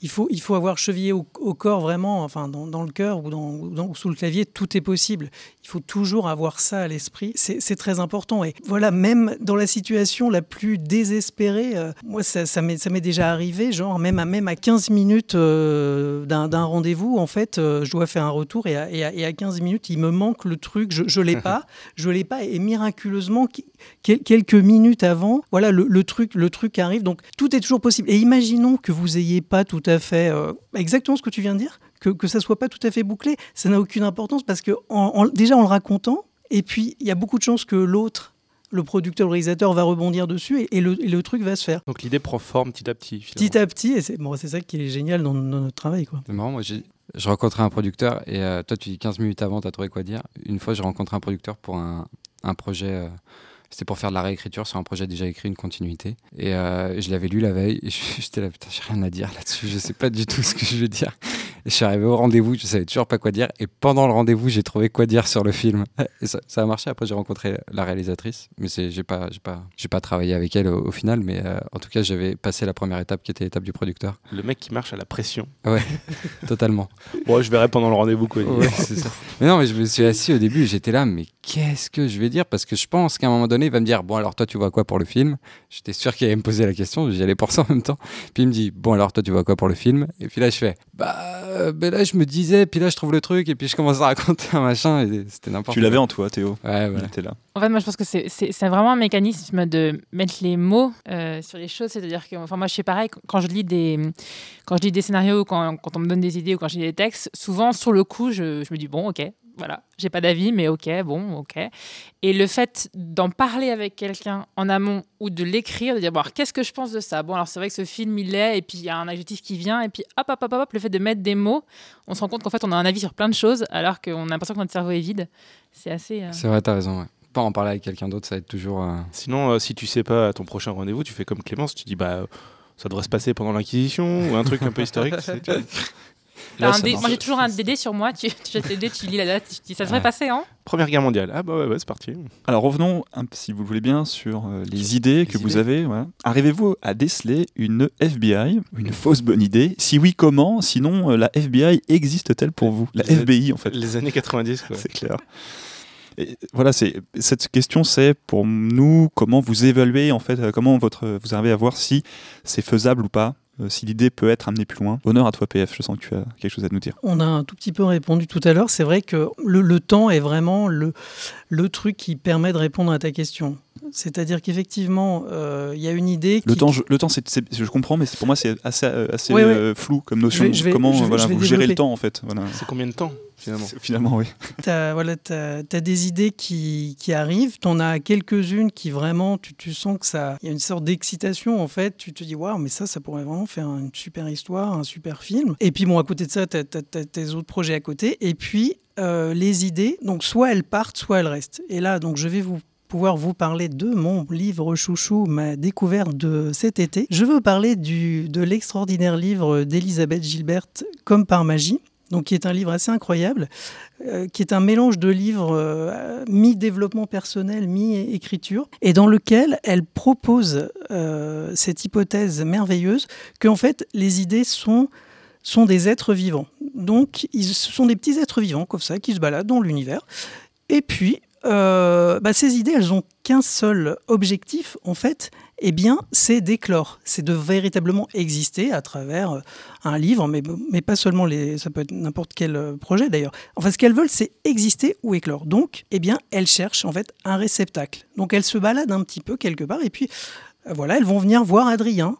il, faut, il faut avoir chevillé au, au corps, vraiment, enfin, dans, dans le cœur ou, dans, ou dans- sous le clavier, tout est possible. Il faut toujours avoir ça à l'esprit. C'est très important. Et voilà, même dans la situation la plus désespérée, euh, moi, ça, ça m'est ça m'est déjà arrivé, genre, même à, même à 15 minutes euh, d'un rendez-vous, en fait, euh, je dois faire un retour et à, et à- et à 15 minutes, il me manque le truc, je ne l'ai pas, je l'ai pas, et miraculeusement, quel- quelques minutes avant, voilà, le, le truc, le truc arrive. Donc tout est toujours possible. Et imaginons que vous ayez pas tout à fait euh, exactement ce que tu viens de dire, que que ça soit pas tout à fait bouclé, ça n'a aucune importance parce que en- en- déjà en le racontant, et puis il y a beaucoup de chances que l'autre, le producteur, le réalisateur va rebondir dessus et, et le, et le truc va se faire donc l'idée prend forme petit à petit finalement. petit à petit. Et c'est bon, c'est ça qui est génial dans, dans notre travail, quoi. C'est marrant, moi j'ai. Je rencontrais un producteur et euh, toi tu dis 15 minutes avant, t'as trouvé quoi dire. Une fois j'ai rencontré un producteur pour un, un projet, euh, c'était pour faire de la réécriture sur un projet déjà écrit, une continuité. Et euh, je l'avais lu la veille et j'étais là, putain, j'ai rien à dire là-dessus, je sais pas du tout ce que je veux dire. Je suis arrivé au rendez-vous, je savais toujours pas quoi dire. Et pendant le rendez-vous, j'ai trouvé quoi dire sur le film. Et ça, ça a marché. Après, j'ai rencontré la réalisatrice, mais j'ai pas, j'ai pas, j'ai pas travaillé avec elle au, au final. Mais euh, en tout cas, j'avais passé la première étape qui était l'étape du producteur. le mec qui marche à la pression Totalement. bon je verrai pendant le rendez-vous quoi Ouais, ça. Mais non, mais je me suis assis au début, j'étais là, mais qu'est-ce que je vais dire? Parce que je pense qu'à un moment donné, il va me dire Bon, alors toi, tu vois quoi pour le film J'étais sûr qu'il allait me poser la question, j'y allais pour ça en même temps. Puis il me dit Bon, alors toi, tu vois quoi pour le film Et puis là, je fais Bah, euh, ben là, je me disais, puis là, je trouve le truc, et puis je commence à raconter un machin, et c'était n'importe Tu quoi. l'avais en toi, Théo. Ouais, Il voilà. était là. En fait, moi, je pense que c'est- vraiment un mécanisme de mettre les mots euh, sur les choses. C'est-à-dire que, enfin, moi, je fais pareil quand je lis des, quand je lis des scénarios, quand, quand on me donne des idées ou quand j'ai des textes. Souvent, sur le coup, je, je me dis bon, ok, voilà, j'ai pas d'avis, mais ok, bon, ok. Et le fait d'en parler avec quelqu'un en amont ou de l'écrire, de dire bon, qu'est-ce que je pense de ça? Bon, alors c'est vrai que ce film, il est, et puis il y a un adjectif qui vient, et puis hop, hop, hop, hop, le fait de mettre des mots, on se rend compte qu'en fait, on a un avis sur plein de choses, alors qu'on a l'impression que notre cerveau est vide. C'est assez. euh, C'est vrai, t'as raison, ouais. Pas en parler avec quelqu'un d'autre, ça va être toujours. euh, sinon euh, si tu sais pas à ton prochain rendez-vous tu fais comme Clémence tu dis bah ça devrait se passer pendant l'inquisition ou un truc un peu historique Là, un dé-. Moi j'ai toujours un DD sur moi, tu, tu jettes le dé, tu lis la date, tu dis ça devrait Ouais. passer, hein Première guerre mondiale. Ah bah ouais, ouais c'est parti. Alors revenons, si vous le voulez bien, sur euh, les idées que vous avez. Arrivez-vous à déceler une FBI, une fausse bonne idée Si oui, comment? Sinon, euh, la FBI existe-t-elle pour vous? La Les- FBI, en fait. Les années 90 quoi. C'est clair. Et voilà, c'est cette question, c'est pour nous comment vous évaluez en fait, euh, comment votre vous arrivez à voir si c'est faisable ou pas, si l'idée peut être amenée plus loin. Honneur à toi, PF. Je sens que tu as quelque chose à nous dire. On a un tout petit peu répondu tout à l'heure. C'est vrai que le, le temps est vraiment le, le truc qui permet de répondre à ta question. C'est-à-dire qu'effectivement, euh, il y a une idée Le qui, temps, je, le temps, je comprends, mais pour moi, c'est assez, euh, assez Ouais, ouais. euh, flou comme notion. Je vais- je vais- comment je vais- voilà, vous gérez le temps en fait. Voilà. C'est combien de temps finalement Finalement, oui. Voilà, t'as- t'as des idées qui, qui arrivent, t'en as quelques-unes qui vraiment, tu, tu sens que ça, il y a une sorte d'excitation en fait. Tu te dis waouh, mais ça, ça pourrait vraiment faire une super histoire, un super film. Et puis bon, à côté de ça, t'as as, tes autres projets à côté. Et puis euh, les idées, donc soit elles partent, soit elles restent. Et là, donc je vais vous pouvoir vous parler de mon livre chouchou, ma découverte de cet été. Je veux parler de l'extraordinaire livre d'Elisabeth Gilbert, Comme par magie donc qui est un livre assez incroyable, euh, qui est un mélange de livres euh, mi-développement personnel, mi-écriture, et dans lequel elle propose euh, cette hypothèse merveilleuse qu'en fait les idées sont, sont des êtres vivants. Donc ils, ce sont des petits êtres vivants comme ça qui se baladent dans l'univers. Et puis, bah, ces idées, elles ont qu'un seul objectif, en fait, eh bien, c'est d'éclore, c'est de véritablement exister à travers euh, un livre, mais, mais pas seulement les, ça peut être n'importe quel euh, projet d'ailleurs. Enfin, ce qu'elles veulent, c'est exister ou éclore. Donc, eh bien, elles cherchent en fait un réceptacle. Donc, elles se baladent un petit peu quelque part, et puis euh, voilà, elles vont venir voir Adrien.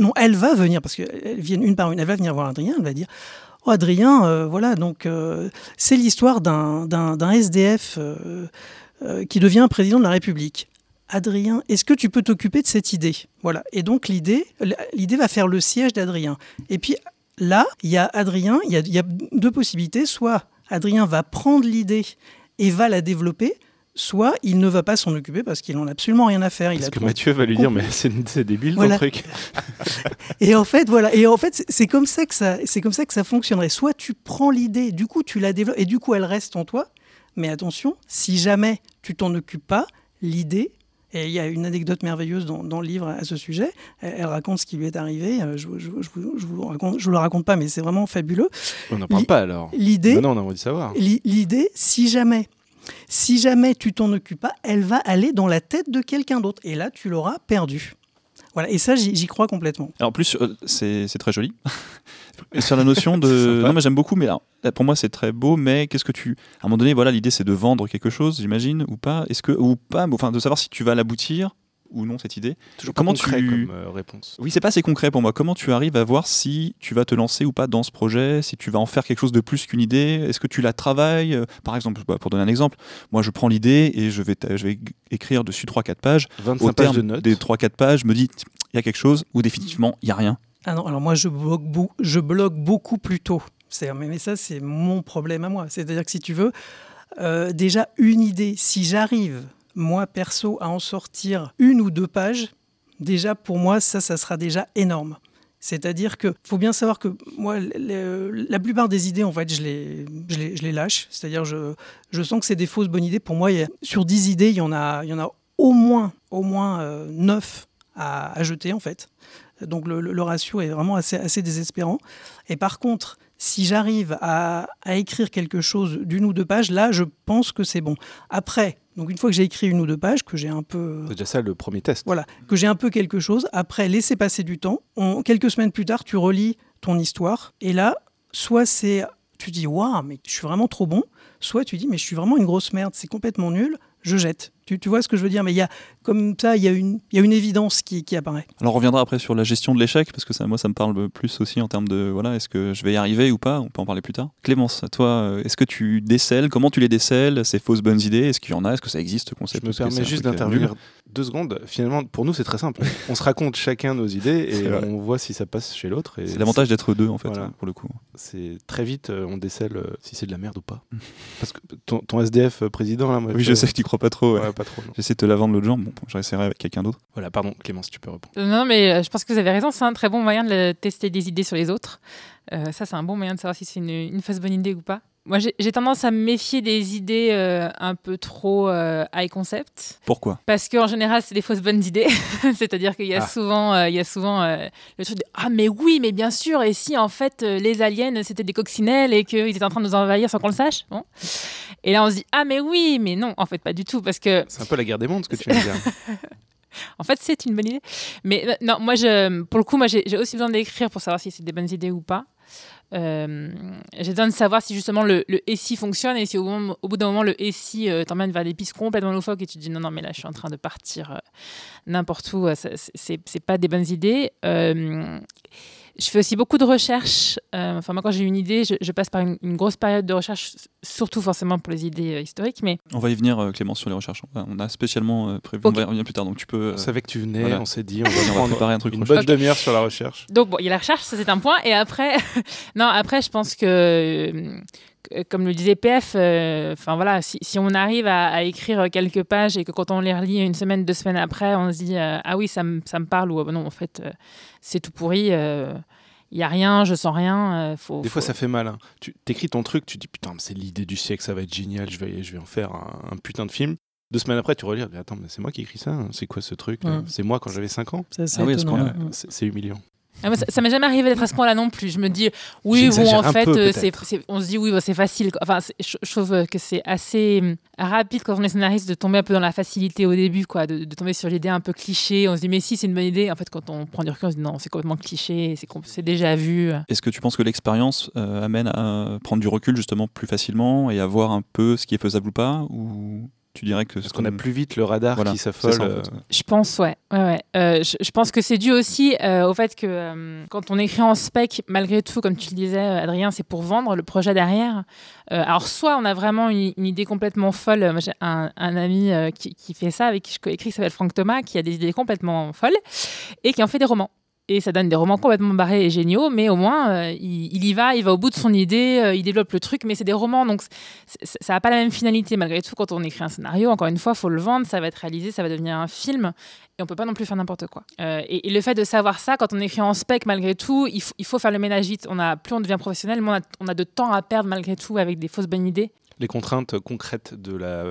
non, elle va venir parce qu'elles viennent une par une. Elle va venir voir Adrien. Elle va dire. Oh, Adrien, voilà, donc c'est l'histoire d'un SDF qui devient président de la République. Adrien, est-ce que tu peux t'occuper de cette idée? Voilà. Et donc l'idée, l'idée va faire le siège d'Adrien. Et puis là, il y a Adrien, il y a, deux possibilités. Soit Adrien va prendre l'idée et va la développer, soit il ne va pas s'en occuper parce qu'il n'en a absolument rien à faire. Parce que Mathieu va lui dire mais c'est débile ton truc. et en fait voilà et en fait c'est comme ça que ça c'est comme ça que ça fonctionnerait. Soit tu prends l'idée, du coup tu la développes et du coup elle reste en toi. Mais attention, si jamais tu t'en occupes pas, l'idée et il y a une anecdote merveilleuse dans, le livre à ce sujet. Elle, raconte ce qui lui est arrivé. Euh, je ne vous, raconte, je le raconte pas, mais c'est vraiment fabuleux. On n'en parle pas alors. L'idée, non, on a envie de savoir. L'idée, si jamais, si jamais tu t'en occupes pas, elle va aller dans la tête de quelqu'un d'autre. Et là, tu l'auras perdu. Voilà, et ça, j'y crois complètement. en plus, euh, c'est très joli. sur la notion de. non, mais j'aime beaucoup, mais pour moi, c'est très beau, mais qu'est-ce que tu. À un moment donné, voilà, l'idée, c'est de vendre quelque chose, j'imagine, ou pas? Est-ce que. Ou pas, enfin, de savoir si tu vas l'aboutir ou non cette idée. Toujours Comment concret tu... comme euh, réponse. Oui, c'est pas assez concret pour moi. Comment tu arrives à voir si tu vas te lancer ou pas dans ce projet, si tu vas en faire quelque chose de plus qu'une idée? Est-ce que tu la travailles? Euh, Par exemple, bah, pour donner un exemple, moi je prends l'idée et je vais, je vais écrire dessus 3-4 pages. 25 Au pages de notes. Des 3-4 pages, me dit il y a quelque chose ou définitivement il y a rien. Ah non, alors moi je bloque, je bloque beaucoup plus tôt. Mais, mais ça c'est mon problème à moi. C'est-à-dire que si tu veux, euh, déjà une idée, si j'arrive moi perso à en sortir une ou deux pages, déjà pour moi ça, ça sera déjà énorme. C'est-à-dire que faut bien savoir que moi, la plupart des idées, en fait, je les, je les, je les lâche. C'est-à-dire, je, je sens que c'est des fausses bonnes idées. Pour moi, sur 10 idées, il y en a, il y en a au moins, au moins euh, 9 à, à, jeter, en fait. Donc, le, le, ratio est vraiment assez, assez désespérant. Et par contre, si j'arrive à, à, écrire quelque chose d'une ou deux pages, là, je pense que c'est bon. Après, donc une fois que j'ai écrit une ou deux pages, que j'ai un peu... C'est déjà ça le premier test. Voilà, que j'ai un peu quelque chose, après laisser passer du temps, quelques semaines plus tard, tu relis ton histoire, et là, soit c'est... Tu dis, waouh, mais je suis vraiment trop bon, soit tu dis, mais je suis vraiment une grosse merde, c'est complètement nul, je jette. Tu, tu, vois ce que je veux dire Mais il y a, comme ça, il y a une, il y a une évidence qui, qui, apparaît. Alors on reviendra après sur la gestion de l'échec, parce que ça, moi, ça me parle plus aussi en termes de, voilà, est-ce que je vais y arriver ou pas? On peut en parler plus tard. Clémence, toi, euh, est-ce que tu décèles? Comment tu les décèles? Ces fausses bonnes idées Est-ce qu'il y en a? Est-ce que ça existe, ce concept? Je me permets juste d'intervenir deux secondes. Finalement, pour nous, c'est très simple. on se raconte chacun nos idées et on voit si ça passe chez l'autre. C'est l'avantage d'être deux, en fait, pour le coup. C'est très vite, euh, on décèle euh, si c'est de la merde ou pas. Parce que ton, ton SDF président, là, moi, oui, je sais que tu crois pas trop. Ouais. Pas trop. J'essaie de te la vendre l'autre jour. Bon, j'essaierai avec quelqu'un d'autre. Voilà, pardon, Clémence, tu peux répondre. Non, mais euh, je pense que vous avez raison. C'est un très bon moyen de tester des idées sur les autres. Euh, ça, c'est un bon moyen de savoir si c'est une, une fausse bonne idée ou pas. Moi, j'ai tendance à me méfier des idées euh, un peu trop euh, high concept. Pourquoi? Parce qu'en général, c'est des fausses bonnes idées. C'est-à-dire qu'il y a ah. souvent, euh, il y a souvent le truc de Ah, mais oui, mais bien sûr, et si en fait les aliens c'était des coccinelles et qu'ils étaient en train de nous envahir sans qu'on le sache? Bon. Et là, on se dit Ah, mais oui, mais non, en fait, pas du tout. Parce que. C'est un peu la guerre des mondes, ce que tu viens de dire. en fait, c'est une bonne idée. Mais non, moi, je, pour le coup, moi, j'ai aussi besoin d'écrire pour savoir si c'est des bonnes idées ou pas. Euh, j'ai besoin de savoir si justement le, le SI fonctionne et si au, bout d'un moment le SI euh, t'emmène vers des pistes complètement loufoques et tu te dis non, non, mais là je suis en train de partir euh, n'importe où, c'est pas des bonnes idées. Euh, je fais aussi beaucoup de recherches. Euh, enfin, moi, quand j'ai une idée, je, passe par une, grosse période de recherche, surtout forcément pour les idées euh, historiques. Mais on va y venir, euh, Clément, sur les recherches. On a spécialement prévu. On va y revenir plus tard, donc tu peux. On savait que tu venais. On s'est dit, on va, préparer un truc. Une bonne demi-heure sur la recherche. Donc bon, il y a la recherche, ça c'est un point. Et après, non, après, je pense que euh, comme le disait PF, euh, enfin voilà, si, si, on arrive à, à, écrire quelques pages et que quand on les relit une semaine, deux semaines après, on se dit euh, ah oui, ça me, ça me parle ou non, en fait, euh, c'est tout pourri. Il n'y a rien, je sens rien. Faut, Des faut... fois, ça fait mal. Hein. Tu écris ton truc, tu dis putain, c'est l'idée du siècle, ça va être génial, je vais, je vais en faire un, un putain de film. Deux semaines après, tu relis, mais attends, mais c'est moi qui écris ça, hein. c'est quoi ce truc Ouais. C'est moi quand j'avais 5 ans? Ça, c'est Ah oui, humiliant. Ah, moi, ça m'est jamais arrivé d'être à ce point-là non plus. Je me dis, oui, bon, en fait, peu, euh, on se dit, oui, bon, c'est facile. Enfin, je, je trouve que c'est assez hum, rapide quand on est scénariste de tomber un peu dans la facilité au début, quoi, de, de tomber sur l'idée un peu cliché. On se dit, mais si, c'est une bonne idée. En fait, quand on prend du recul, on se dit, non, c'est complètement cliché, c'est, déjà vu. Est-ce que tu penses que l'expérience euh, amène à prendre du recul justement plus facilement et à voir un peu ce qui est faisable ou pas Ou tu dirais que Parce qu'on a plus vite le radar Voilà, qui s'affole. ça, en euh, fait. Je pense, ouais. ouais, ouais. Euh, je, je pense que c'est dû aussi euh, au fait que euh, quand on écrit en spec, malgré tout, comme tu le disais, Adrien, c'est pour vendre le projet derrière. Euh, alors, soit on a vraiment une, une idée complètement folle. Moi, j'ai un, un ami euh, qui, qui fait ça, avec qui je coécris, qui s'appelle Franck Thomas, qui a des idées complètement folles et qui en fait des romans. Et ça donne des romans complètement barrés et géniaux, mais au moins, euh, il, il y va, il va au bout de son idée, euh, il développe le truc, mais c'est des romans, donc ça n'a pas la même finalité. Malgré tout, quand on écrit un scénario, encore une fois, il faut le vendre, ça va être réalisé, ça va devenir un film, et on peut pas non plus faire n'importe quoi. Euh, et, et le fait de savoir ça, quand on écrit en spec, malgré tout, il, faut- il faut faire le ménage vite. On a, plus on devient professionnel, moins on a, on a de temps à perdre malgré tout avec des fausses bonnes idées. les contraintes concrètes de la,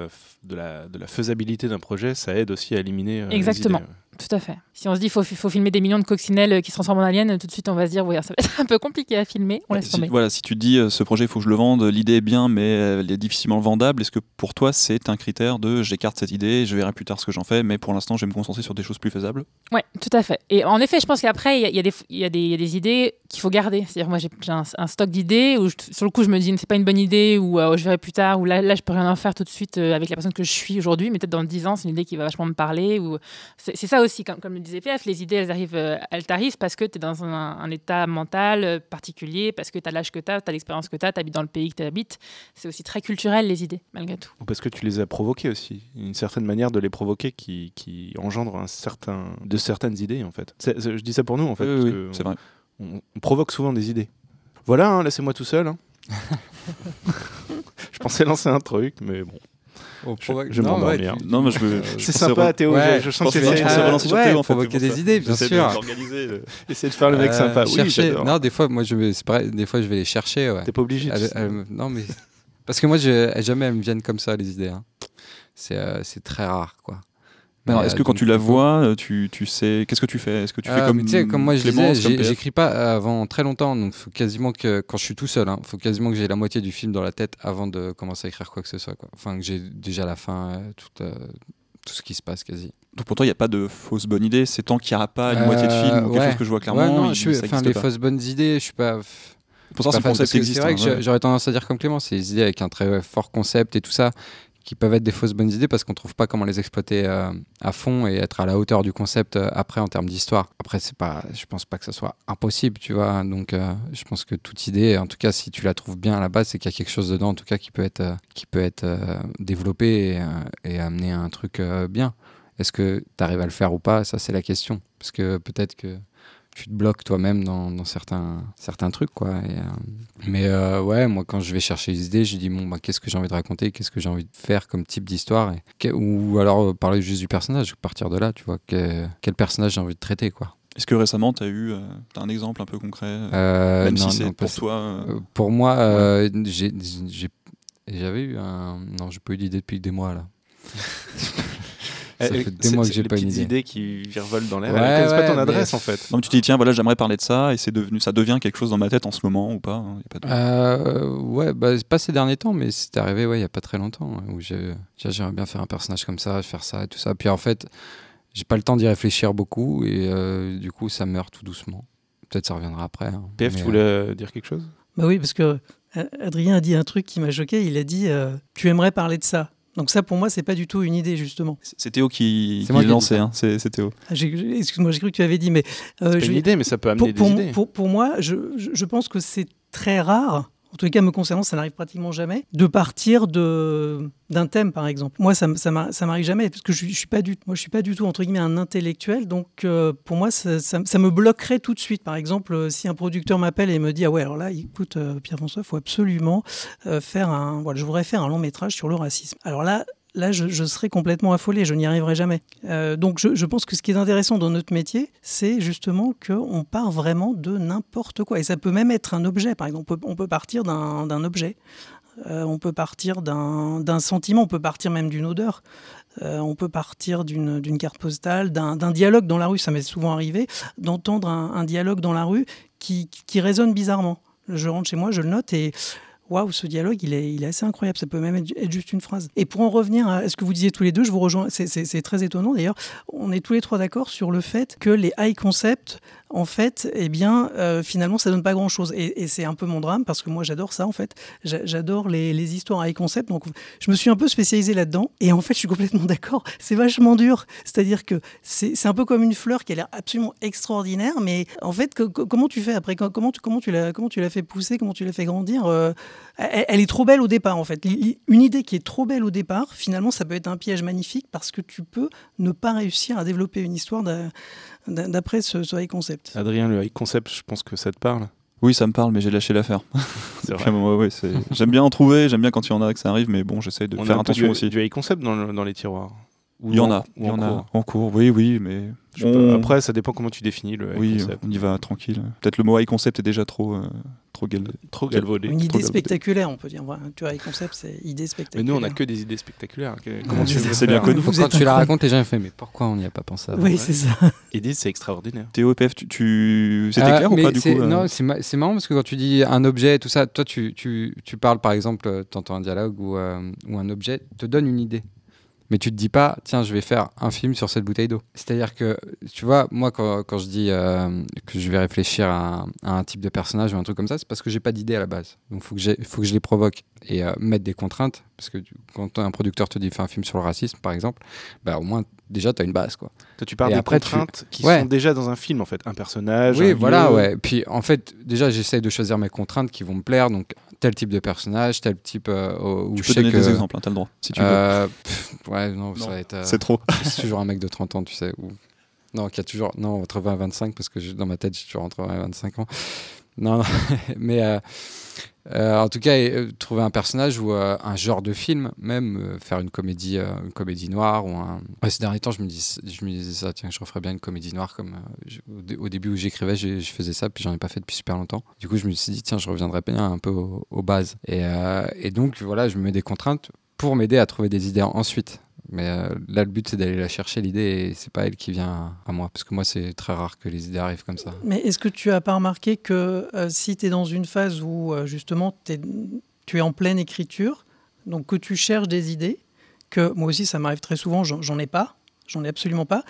de la, de la faisabilité d'un projet, ça aide aussi à éliminer. euh, les Exactement. idées. Tout à fait. Si on se dit qu'il faut, faut filmer des millions de coccinelles euh, qui se transforment en aliens, tout de suite on va se dire, oui, ça va être un peu compliqué à filmer, on laisse si, voilà, si tu te dis euh, ce projet, il faut que je le vende, l'idée est bien, mais elle est difficilement vendable, est-ce que pour toi c'est un critère de j'écarte cette idée, je verrai plus tard ce que j'en fais, mais pour l'instant je vais me concentrer sur des choses plus faisables? Oui, tout à fait. Et en effet, je pense qu'après, il y, y y, y a des idées qu'il faut garder. C'est-à-dire, moi, j'ai un, un stock d'idées où, je- sur le coup, je me dis, c'est pas une bonne idée, ou euh, je verrai plus tard, ou là, là, je peux rien en faire tout de suite euh, avec la personne que je suis aujourd'hui, mais peut-être dans 10 ans, c'est une idée qui va vachement me parler. Ou... C'est c'est ça aussi, comme, comme le disait PF, les idées, elles arrivent, euh, elles t'arrivent parce que tu es dans un, un état mental euh, particulier, parce que tu as l'âge que tu as, tu as l'expérience que tu as, tu habites dans le pays que tu habites. C'est aussi très culturel, les idées, malgré tout. Ou parce que tu les as provoquées aussi. Une certaine manière de les provoquer qui, qui engendre un certain, de certaines idées, en fait. C'est- c'est- je dis ça pour nous, en fait. Oui, parce oui, que c'est vrai. On, on provoque souvent des idées. Voilà, hein, laissez-moi tout seul. hein. je pensais lancer un truc, mais bon. Je- je Non, ouais, tu- mais je. C'est sympa, re- Théo. Ouais, je, je sens que Ah, relancer sur ouais, Théo en fait. provoquer des ça. idées, bien de- sûr. d'organiser le- essayer de faire le mec Euh, sympa. Chercher-. Non, des fois, moi, je vais- pareil, des fois, je vais les chercher. Ouais. T'es pas obligé. tu Elle- elle non, mais parce que moi, je, jamais elles me viennent comme ça les idées. hein. C'est euh, c'est très rare, quoi. Alors, est-ce euh, que quand tu la vois, euh, tu, tu sais. Qu'est-ce que tu fais? Est-ce que tu fais Ah, comme. comme moi je j'écris pas avant très longtemps, donc faut quasiment que quand je suis tout seul, hein, faut quasiment que j'ai la moitié du film dans la tête avant de commencer à écrire quoi que ce soit. Quoi. Enfin, que j'ai déjà la fin, euh, tout, euh, tout ce qui se passe quasi. Donc pour toi, il n'y a pas de fausse bonne idée. C'est tant qu'il n'y aura pas une moitié de film ou quelque ouais. chose que je vois clairement. ouais, non, il- je suis, les fausses bonnes idées, je suis pas. Pour ça, ce pas fan, concept que existe. C'est vrai hein, que ouais. j'a- j'aurais tendance à dire comme Clément, c'est des idées avec un très fort concept et tout ça, qui peuvent être des fausses bonnes idées parce qu'on trouve pas comment les exploiter euh, à fond et être à la hauteur du concept euh, après en termes d'histoire. Après, c'est pas, je pense pas que ce soit impossible, tu vois. Donc, euh, je pense que toute idée, en tout cas, si tu la trouves bien à la base, c'est qu'il y a quelque chose dedans, en tout cas, qui peut être, qui peut être développé et, et amener à un truc bien. Est-ce que tu arrives à le faire ou pas? Ça, c'est la question. Parce que peut-être que tu te bloques toi-même dans, dans certains, certains trucs, quoi. Et, euh, mais euh, ouais, moi, quand je vais chercher les idées, je dis, bon, bah, qu'est-ce que j'ai envie de raconter? Qu'est-ce que j'ai envie de faire comme type d'histoire? Ou alors euh, parler juste du personnage, partir de là, tu vois. que- quel personnage j'ai envie de traiter, quoi? Est-ce que récemment, tu as eu euh, un exemple un peu concret euh, Même non, si c'est pour toi. euh, pour moi, j'ai- j'ai- j'avais eu un. Non, j'ai pas eu d'idée depuis des mois, là. Ça fait des c'est- mois que j'ai les pas une petites idée. idées qui virevolent dans l'air. Ouais, Elles connaissent pas ton ouais, adresse mais- en fait. Non, mais tu te dis, tiens, voilà, j'aimerais parler de ça, et c'est devenu, ça devient quelque chose dans ma tête en ce moment ou pas hein, y a pas de- Euh, ouais, bah, pas ces derniers temps, mais c'est arrivé ouais, il y a pas très longtemps, hein, où j'aimerais bien faire un personnage comme ça, faire ça et tout ça. Puis en fait, j'ai pas le temps d'y réfléchir beaucoup et euh, du coup, ça meurt tout doucement. Peut-être ça reviendra après. hein. PF, Mais, tu voulais euh, dire quelque chose? Bah oui, parce que Adrien a dit un truc qui m'a choqué. Il a dit euh, Tu aimerais parler de ça. Donc, ça, pour moi, c'est pas du tout une idée, justement. C'est Théo qui, C'est qui l'a lancé, hein, c'est c'est Théo. Ah, Excuse-moi, j'ai cru que tu avais dit, mais. euh, C'est pas je une idée, mais ça peut amener pour- des idées. pour- pour moi, je, je- je pense que c'est très rare, en les cas me concernant, ça n'arrive pratiquement jamais, de partir de d'un thème par exemple. Moi, ça, ça m'arrive jamais parce que je, je suis pas du, je suis pas du tout entre guillemets un intellectuel, donc euh, pour moi, ça, me bloquerait tout de suite. Par exemple, euh, si un producteur m'appelle et me dit ah ouais alors là, écoute euh, Pierre-François, faut absolument faire un, voilà, je voudrais faire un long métrage sur le racisme. Alors là, là, je, serais complètement affolé, je n'y arriverai jamais. Euh, donc, je, pense que ce qui est intéressant dans notre métier, c'est justement qu'on part vraiment de n'importe quoi. Et ça peut même être un objet, par exemple. On peut, partir d'un objet, euh, on peut partir d'un sentiment, on peut partir même d'une odeur. Euh, on peut partir d'une carte postale, d'un dialogue dans la rue. Ça m'est souvent arrivé d'entendre un, dialogue dans la rue qui, qui résonne bizarrement. Je rentre chez moi, je le note et waouh, ce dialogue, il est, assez incroyable. Ça peut même être, juste une phrase. Et pour en revenir à ce que vous disiez tous les deux, je vous rejoins. C'est très étonnant d'ailleurs. On est tous les trois d'accord sur le fait que les high concepts en fait, eh bien, euh, finalement, ça donne pas grand-chose. Et, c'est un peu mon drame parce que moi, j'adore ça, en fait. J'adore les, histoires high concept. Donc, je me suis un peu spécialisé là-dedans. Et en fait, je suis complètement d'accord. C'est vachement dur. C'est-à-dire que c'est un peu comme une fleur qui a l'air absolument extraordinaire, mais en fait, comment tu fais après? Comment tu, comment tu l'as fait pousser? Comment tu l'as fait grandir? Euh, elle, est trop belle au départ, en fait. Une idée qui est trop belle au départ, finalement, ça peut être un piège magnifique parce que tu peux ne pas réussir à développer une histoire d'après ce, ce high concept. Adrien, le high concept, je pense que ça te parle. Oui, ça me parle, mais j'ai lâché l'affaire. j'aime bien en trouver, j'aime bien quand il y en a que ça arrive, mais bon, j'essaie de faire attention aussi. Du high concept dans, dans les tiroirs. Il y en a, il y en, a en cours. Oui, oui, mais après, ça dépend comment tu définis le high oui, on y va tranquille. Peut-être le mot high concept est déjà trop, euh, trop, trop galvaudé. Une idée spectaculaire, on peut dire. tu vois, high concept, c'est idée spectaculaire. Mais nous, on n'a que des idées spectaculaires. Comment tu c'est bien connu. Quand tu la racontes, les gens font mais pourquoi on n'y a pas pensé avant Oui, c'est ça. Idée, c'est extraordinaire. Théo EPF, tu, tu... c'était euh, clair ou pas du coup euh Non, c'est marrant parce que quand tu dis un objet, tout ça, toi, tu, tu, tu parles par exemple, tu entends un dialogue ou, ou un objet, te donne une idée mais tu te dis pas, tiens, je vais faire un film sur cette bouteille d'eau. C'est-à-dire que, tu vois, moi, quand, quand je dis euh, que je vais réfléchir à, un type de personnage ou un truc comme ça, c'est parce que j'ai pas d'idée à la base. Donc, il faut, faut que je les provoque et euh, mettre des contraintes. Parce que quand un producteur te dit fais un film sur le racisme, par exemple, bah, au moins, déjà, tu as une base. Quoi. Toi, tu parles des contraintes qui sont déjà dans un film, en fait. Un personnage. Oui, voilà, ouais. Puis, en fait, déjà, j'essaye de choisir mes contraintes qui vont me plaire. Donc, tel type de personnage, tel type. Euh, où tu peux donner des exemples, hein, t'as le droit, si tu veux. Euh, ouais, non, ça va être. Euh, c'est trop. c'est toujours un mec de 30 ans, tu sais. Ou... Non, qui a toujours. Non, entre 20 et 25, parce que dans ma tête, j'ai toujours entre 20 et 25 ans. Non, non. mais. Euh, en tout cas, euh, trouver un personnage ou euh, un genre de film, même faire une comédie, une comédie noire ou ces derniers temps, je me, dis, je me disais ça, tiens, je referais bien une comédie noire comme au, début où j'écrivais, je, faisais ça, puis j'en ai pas fait depuis super longtemps. Du coup, je me suis dit, tiens, je reviendrai bien un peu aux, bases. Et, donc, voilà, je me mets des contraintes pour m'aider à trouver des idées ensuite. Mais euh, là, le but, c'est d'aller la chercher, l'idée, et c'est pas elle qui vient à moi. Parce que moi, c'est très rare que les idées arrivent comme ça. Mais est-ce que tu as pas remarqué que euh, si tu es dans une phase où, euh, justement, tu es en pleine écriture, donc que tu cherches des idées, que moi aussi, ça m'arrive très souvent, j'en ai pas, j'en ai absolument pas.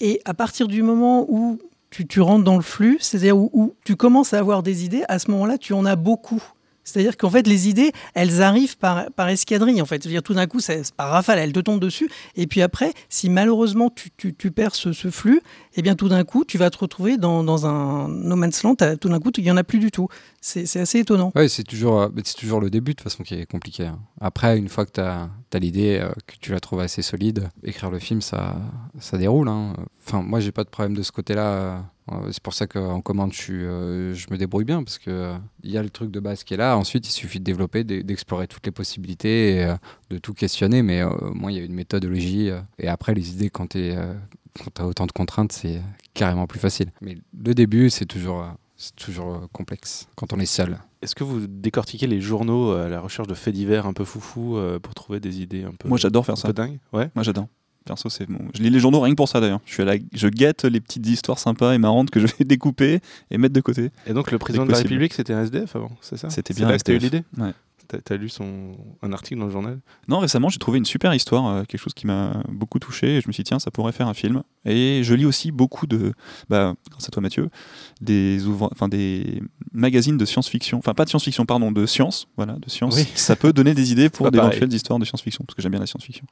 Et à partir du moment où tu, rentres dans le flux, c'est-à-dire où tu commences à avoir des idées, à ce moment-là, tu en as beaucoup. C'est-à-dire qu'en fait, les idées, elles arrivent par, par escadrille, en fait. dire tout d'un coup, c'est par rafale, elles te tombent dessus. Et puis après, si malheureusement tu, tu, tu perds ce, flux, eh bien tout d'un coup, tu vas te retrouver dans, dans un no man's land. Tout d'un coup, il n'y en a plus du tout. C'est assez étonnant. Oui, c'est toujours, euh, toujours le début, de toute façon, qui est compliqué. Hein. Après, une fois que tu as, l'idée, euh, que tu la trouves assez solide, écrire le film, ça, ça déroule. Hein. Enfin, moi, j'ai pas de problème de ce côté-là euh, c'est pour ça qu'en commande, je, je, me débrouille bien parce euh, il y a le truc de base qui est là. Ensuite, il suffit de développer, d'explorer toutes les possibilités, et, de tout questionner. Mais moi, il y a une méthodologie. et après, les idées, quand tu as autant de contraintes, c'est carrément plus facile. Mais le début, c'est toujours, c'est toujours complexe quand on est seul. Est-ce que vous décortiquez les journaux à la recherche de faits divers un peu foufou pour trouver des idées un peu Moi, j'adore faire ça. dingue. Ouais. Moi, j'adore. Perso, c'est bon. Je lis les journaux rien que pour ça d'ailleurs. Je suis à je guette les petites histoires sympas et marrantes que je vais découper et mettre de côté. Et donc le président de la République, c'était un SDF avant, c'est ça? C'était bien. As eu l'idée? Ouais. T'as lu son un article dans le journal? Non, récemment j'ai trouvé une super histoire, euh, quelque chose qui m'a beaucoup touché. Et je me suis dit tiens, ça pourrait faire un film. Et je lis aussi beaucoup de, bah, grâce à toi Mathieu, des enfin des magazines de science-fiction, enfin pas de science-fiction, pardon, de science, voilà, de science. Ça peut donner des idées pour d'éventuelles histoires de science-fiction, parce que j'aime bien la science-fiction.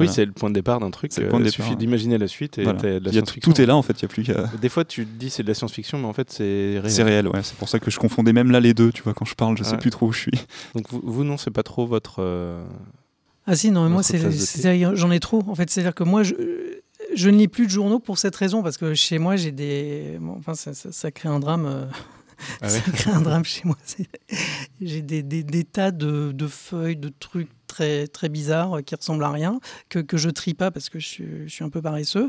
Oui, Voilà. c'est le point de départ d'un truc. C'est le euh, point de Il départ, suffit d'imaginer la suite et Voilà. de la tout, science-fiction. tout est là en fait, il y a plus qu'à. Des fois, tu te dis c'est de la science-fiction, mais en fait, c'est réel. C'est réel, ouais. C'est pour ça que je confondais même là les deux, tu vois, quand je parle, je sais Ouais. plus trop où je suis. Donc, vous, vous, non, c'est pas trop votre. euh, Ah si, non, mais moi, j'en ai trop. En fait, c'est-à-dire que moi, je, je ne lis plus de journaux pour cette raison, parce que chez moi, j'ai des... bon, enfin, ça, ça- ça crée un drame. euh, Ah ça crée un drame chez moi. J'ai des, des- des tas de, de feuilles, de trucs très, très bizarres qui ressemblent à rien, que, que je trie pas parce que je suis, je suis un peu paresseux.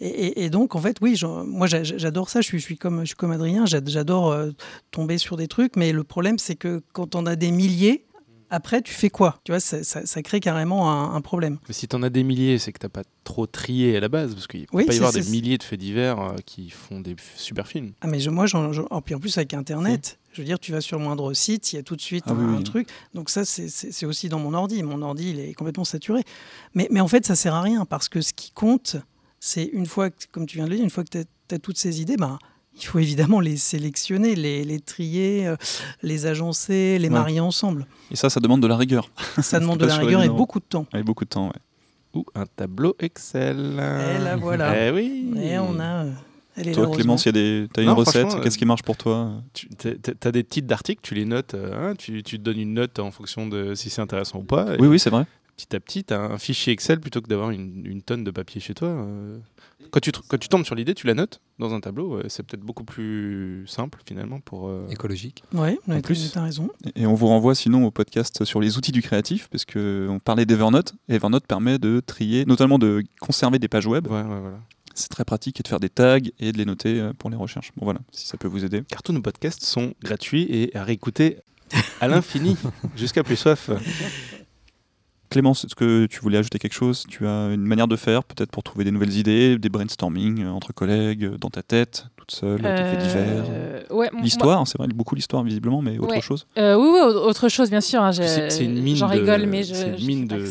Et, et- et donc, en fait, oui, moi, j'a- j'adore ça. Je suis, je suis, comme, je suis comme Adrien, j'a- j'adore euh, tomber sur des trucs, mais le problème, c'est que quand on a des milliers, après, tu fais quoi? Tu vois, ça, ça- ça crée carrément un, un problème. Mais si t'en as des milliers, c'est que t'as pas trop trié à la base, parce qu'il peut Oui, pas y avoir des milliers de faits divers euh, qui font des super films. Ah mais je- moi, j'en, puis en plus avec Internet, je veux dire, tu vas sur le moindre site, il y a tout de suite Ah un, oui, oui. un truc. Donc ça, c'est, aussi dans mon ordi. Mon ordi, il est complètement saturé. Mais, mais en fait, ça sert à rien parce que ce qui compte, c'est une fois, que, comme tu viens de le dire, une fois que tu as toutes ces idées, ben, il faut évidemment les sélectionner, les, les trier, euh, les agencer, les Ouais. marier ensemble. Et ça, ça demande de la rigueur. Ça demande de la rigueur et beaucoup de temps. Avec beaucoup de temps, ouais. Ou un tableau Excel. Et là, voilà. Eh oui. Et on a... euh, Elle est Toi, là, Clémence, il y a des... t'as une Non, recette Qu'est-ce qui marche pour toi Tu as des titres d'articles, tu les notes, euh, hein, tu, tu te donnes une note en fonction de si c'est intéressant ou pas. et Oui, oui, c'est vrai. Petit à petit, tu as un fichier Excel plutôt que d'avoir une, une tonne de papier chez toi. euh. Quand, tu, tr- quand tu tombes sur l'idée, tu la notes dans un tableau. euh, c'est peut-être beaucoup plus simple finalement pour. euh, Écologique. Ouais, En ouais, plus- tu as raison. Et on vous renvoie sinon au podcast sur les outils du créatif, parce qu'on parlait d'Evernote. Et Evernote permet de trier, notamment de conserver des pages web. Ouais, ouais, voilà. C'est très pratique et de faire des tags et de les noter euh, pour les recherches. Bon voilà, si ça peut vous aider. Car tous nos podcasts sont gratuits et à réécouter à l'infini, jusqu'à plus soif. Clémence, est-ce que tu voulais ajouter quelque chose? Tu as une manière de faire, peut-être pour trouver des nouvelles idées, des brainstorming entre collègues, euh, dans ta tête, toute seule, tes faits divers? Euh, ouais, moi- L'histoire, c'est vrai, beaucoup l'histoire visiblement, mais autre Ouais. chose Euh, oui, oui, au- autre chose, bien sûr. hein, C'est une mine. J'en de- rigole, mais je. C'est une mine de-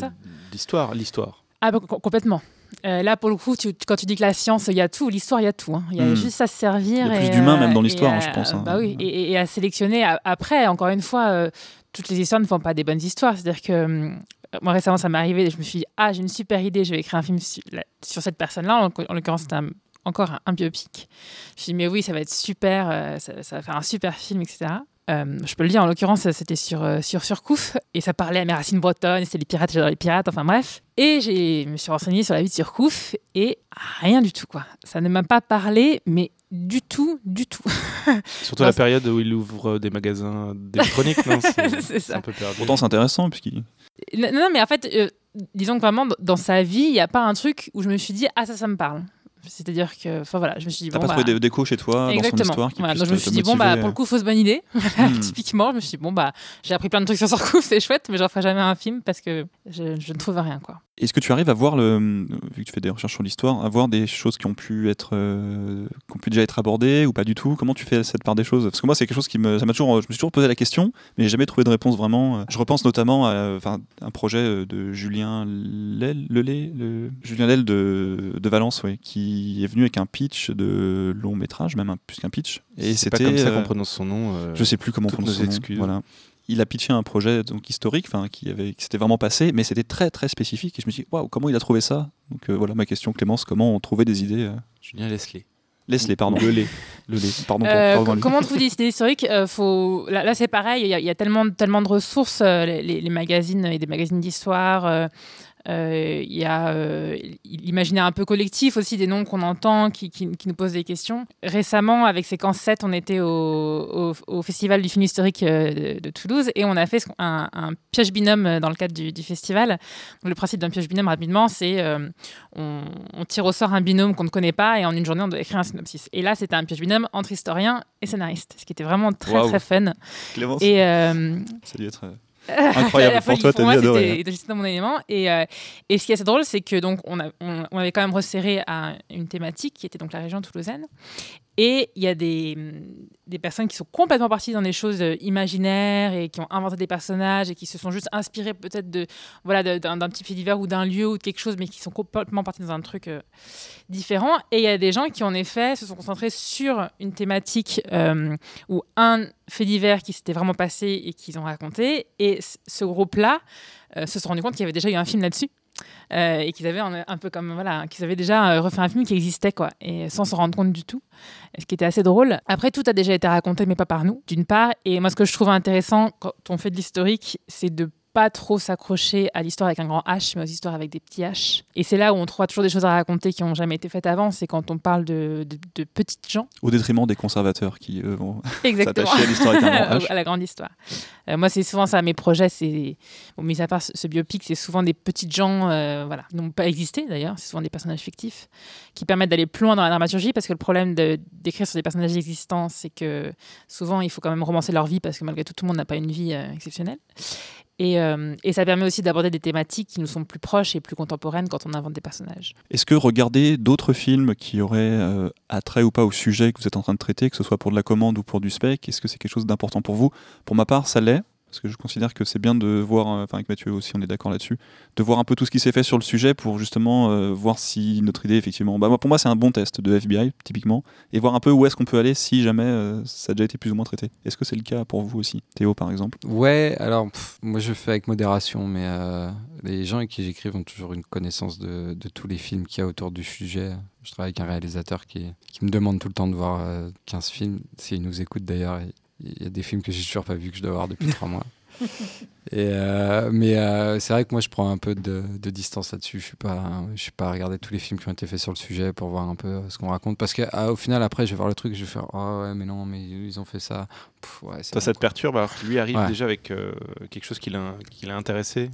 d'histoire, l'histoire. Ah, bah, com- complètement. Euh, là, pour le coup, tu- quand tu dis que la science, il y a tout, l'histoire, il y a tout. hein. Il y a Hmm. juste à se servir. Il y a plus d'humain même dans l'histoire, hein, je pense, hein. Bah oui, et, et- à sélectionner. Après, encore une fois, euh, toutes les histoires ne font pas des bonnes histoires. C'est-à-dire que hum, moi, récemment, ça m'est arrivé et je me suis dit, ah, j'ai une super idée, je vais écrire un film sur, la- sur cette personne-là. En, en l'occurrence, c'était un- encore un, un biopic. Je me suis dit, mais oui, ça va être super, euh, ça, ça va faire un super film, etc. Euh, je peux le dire, en l'occurrence, c'était sur, euh, sur Surcouf et ça parlait à mes racines bretonnes, c'était les pirates, j'adore les pirates, enfin bref. Et j'ai- je me suis renseignée sur la vie de Surcouf et rien du tout, quoi. Ça ne m'a pas parlé, mais du tout, du tout. Surtout Non, la période où il ouvre des magasins d'électronique, non C'est C'est c'est ça. un peu perdu. Pourtant, c'est intéressant, puisqu'il. Non, non, mais en fait, euh, disons que vraiment, dans sa vie, il n'y a pas un truc où je me suis dit, ah, ça, ça me parle. C'est-à-dire que, enfin voilà, je me suis dit, T'as bon, pas bah, trouvé d'écho chez toi dans son Exactement. histoire qui Voilà, puisse donc je me suis dit, bon, bah, pour le coup, fausse bonne idée. Hmm. Typiquement, je me suis dit, bon, bah, j'ai appris plein de trucs sur Surcouf, c'est chouette, mais j'en ferai jamais un film parce que je, je ne trouve rien, quoi. Est-ce que tu arrives à voir, le, vu que tu fais des recherches sur l'histoire, à voir des choses qui ont pu être, euh, qui ont pu déjà être abordées ou pas du tout? Comment tu fais cette part des choses? Parce que moi, c'est quelque chose qui me, ça m'a toujours, je me suis toujours posé la question, mais j'ai jamais trouvé de réponse vraiment. Je repense notamment à, enfin, un projet euh, de Julien Lel, Lelay, le, Julien Lel de, de Valence, ouais, qui est venu avec un pitch de long métrage, même un, plus qu'un pitch. Et c'est pas c'était, comme ça euh, qu'on prononce son nom. euh, je sais plus comment on prononce son nom. Voilà. Il a pitché un projet donc historique, enfin qui avait, qui s'était vraiment passé, mais c'était très très spécifique. Et je me suis dit, waouh, comment il a trouvé ça? Donc euh, voilà ma question, Clémence, comment on trouvait des idées euh, Julien Leslie. Laisse-les, pardon. Le lait. Le lait. Pardon. pour- Euh, comment on trouve des idées historiques? Euh, faut... Là, là, c'est pareil, il y a, il y a tellement, tellement de ressources, euh, les, les- les magazines et des magazines d'histoire. Euh, Il y a euh, l'imaginaire un peu collectif aussi, des noms qu'on entend qui, qui- qui nous posent des questions. Récemment, avec Séquence 7, on était au, au- au Festival du film historique euh, de, de Toulouse et on a fait un, un piège binôme dans le cadre du, du festival. Donc, le principe d'un piège binôme, rapidement, c'est on, on tire au sort un binôme qu'on ne connaît pas et en une journée, on doit écrire un synopsis. Et là, c'était un piège binôme entre historien et scénariste, ce qui était vraiment très, très fun. Clémence, Et euh, ça a dû être incroyable pour toi, t'as c'était j'étais dans mon élément. Et, euh, et ce qui est assez drôle, c'est que donc on, a- on, on avait quand même resserré à une thématique qui était donc la région toulousaine. Et il y a des, des personnes qui sont complètement parties dans des choses euh, imaginaires et qui ont inventé des personnages et qui se sont juste inspirées peut-être de voilà d'un petit fait divers ou d'un lieu ou de quelque chose, mais qui sont complètement partis dans un truc euh, différent. Et il y a des gens qui en effet se sont concentrés sur une thématique euh, ou un fait divers qui s'était vraiment passé et qu'ils ont raconté. Et ce groupe-là se sont rendu compte qu'il y avait déjà eu un film là-dessus. Euh, et qu'ils avaient un, un peu comme voilà, qu'ils avaient déjà euh, refait un film qui existait quoi, et sans se rendre compte du tout. Ce qui était assez drôle. Après, tout a déjà été raconté, mais pas par nous, d'une part. Et moi, ce que je trouve intéressant quand on fait de l'historique, c'est de pas trop s'accrocher à l'histoire avec un grand H, mais aux histoires avec des petits H. Et c'est là où on trouve toujours des choses à raconter qui n'ont jamais été faites avant. C'est quand on parle de, de, de petites gens. Au détriment des conservateurs qui, eux, vont s'attacher à l'histoire avec un grand H. à la grande histoire. Euh, moi, c'est souvent ça. Mes projets, c'est. Bon, mis à part ce, ce biopic, c'est souvent des petites gens, euh, voilà, qui n'ont pas existé d'ailleurs. C'est souvent des personnages fictifs qui permettent d'aller plus loin dans la dramaturgie parce que le problème de- d'écrire sur des personnages existants, c'est que souvent, il faut quand même romancer leur vie parce que malgré tout, tout le monde n'a pas une vie euh, exceptionnelle. Et, euh, et ça permet aussi d'aborder des thématiques qui nous sont plus proches et plus contemporaines quand on invente des personnages. Est-ce que regarder d'autres films qui auraient euh, attrait ou pas au sujet que vous êtes en train de traiter, que ce soit pour de la commande ou pour du spec, est-ce que c'est quelque chose d'important pour vous? Pour ma part, ça l'est. Parce que je considère que c'est bien de voir, euh, enfin avec Mathieu aussi, on est d'accord là-dessus, de voir un peu tout ce qui s'est fait sur le sujet pour justement euh, voir si notre idée, effectivement, bah, pour moi, c'est un bon test de FBI, typiquement, et voir un peu où est-ce qu'on peut aller si jamais euh, ça a déjà été plus ou moins traité. Est-ce que c'est le cas pour vous aussi Théo, par exemple? Ouais, alors moi je fais avec modération, mais les gens avec qui j'écris ont toujours une connaissance de, tous les films qu'il y a autour du sujet. Je travaille avec un réalisateur qui, me demande tout le temps de voir euh, 15 films, s'il nous écoute d'ailleurs. Il y a des films que j'ai toujours pas vus que je dois voir depuis trois mois. Et euh, mais euh, c'est vrai que moi je prends un peu de, de distance là-dessus. Je suis pas, je suis pas à regarder tous les films qui ont été faits sur le sujet pour voir un peu ce qu'on raconte. Parce qu'au final après je vais voir le truc, je vais faire ah ouais mais non mais ils ont fait ça. Pff, ouais, c'est Toi, bon, ça te perturbe alors que lui arrive Ouais. déjà avec euh, quelque chose qui l'a qui l'a intéressé.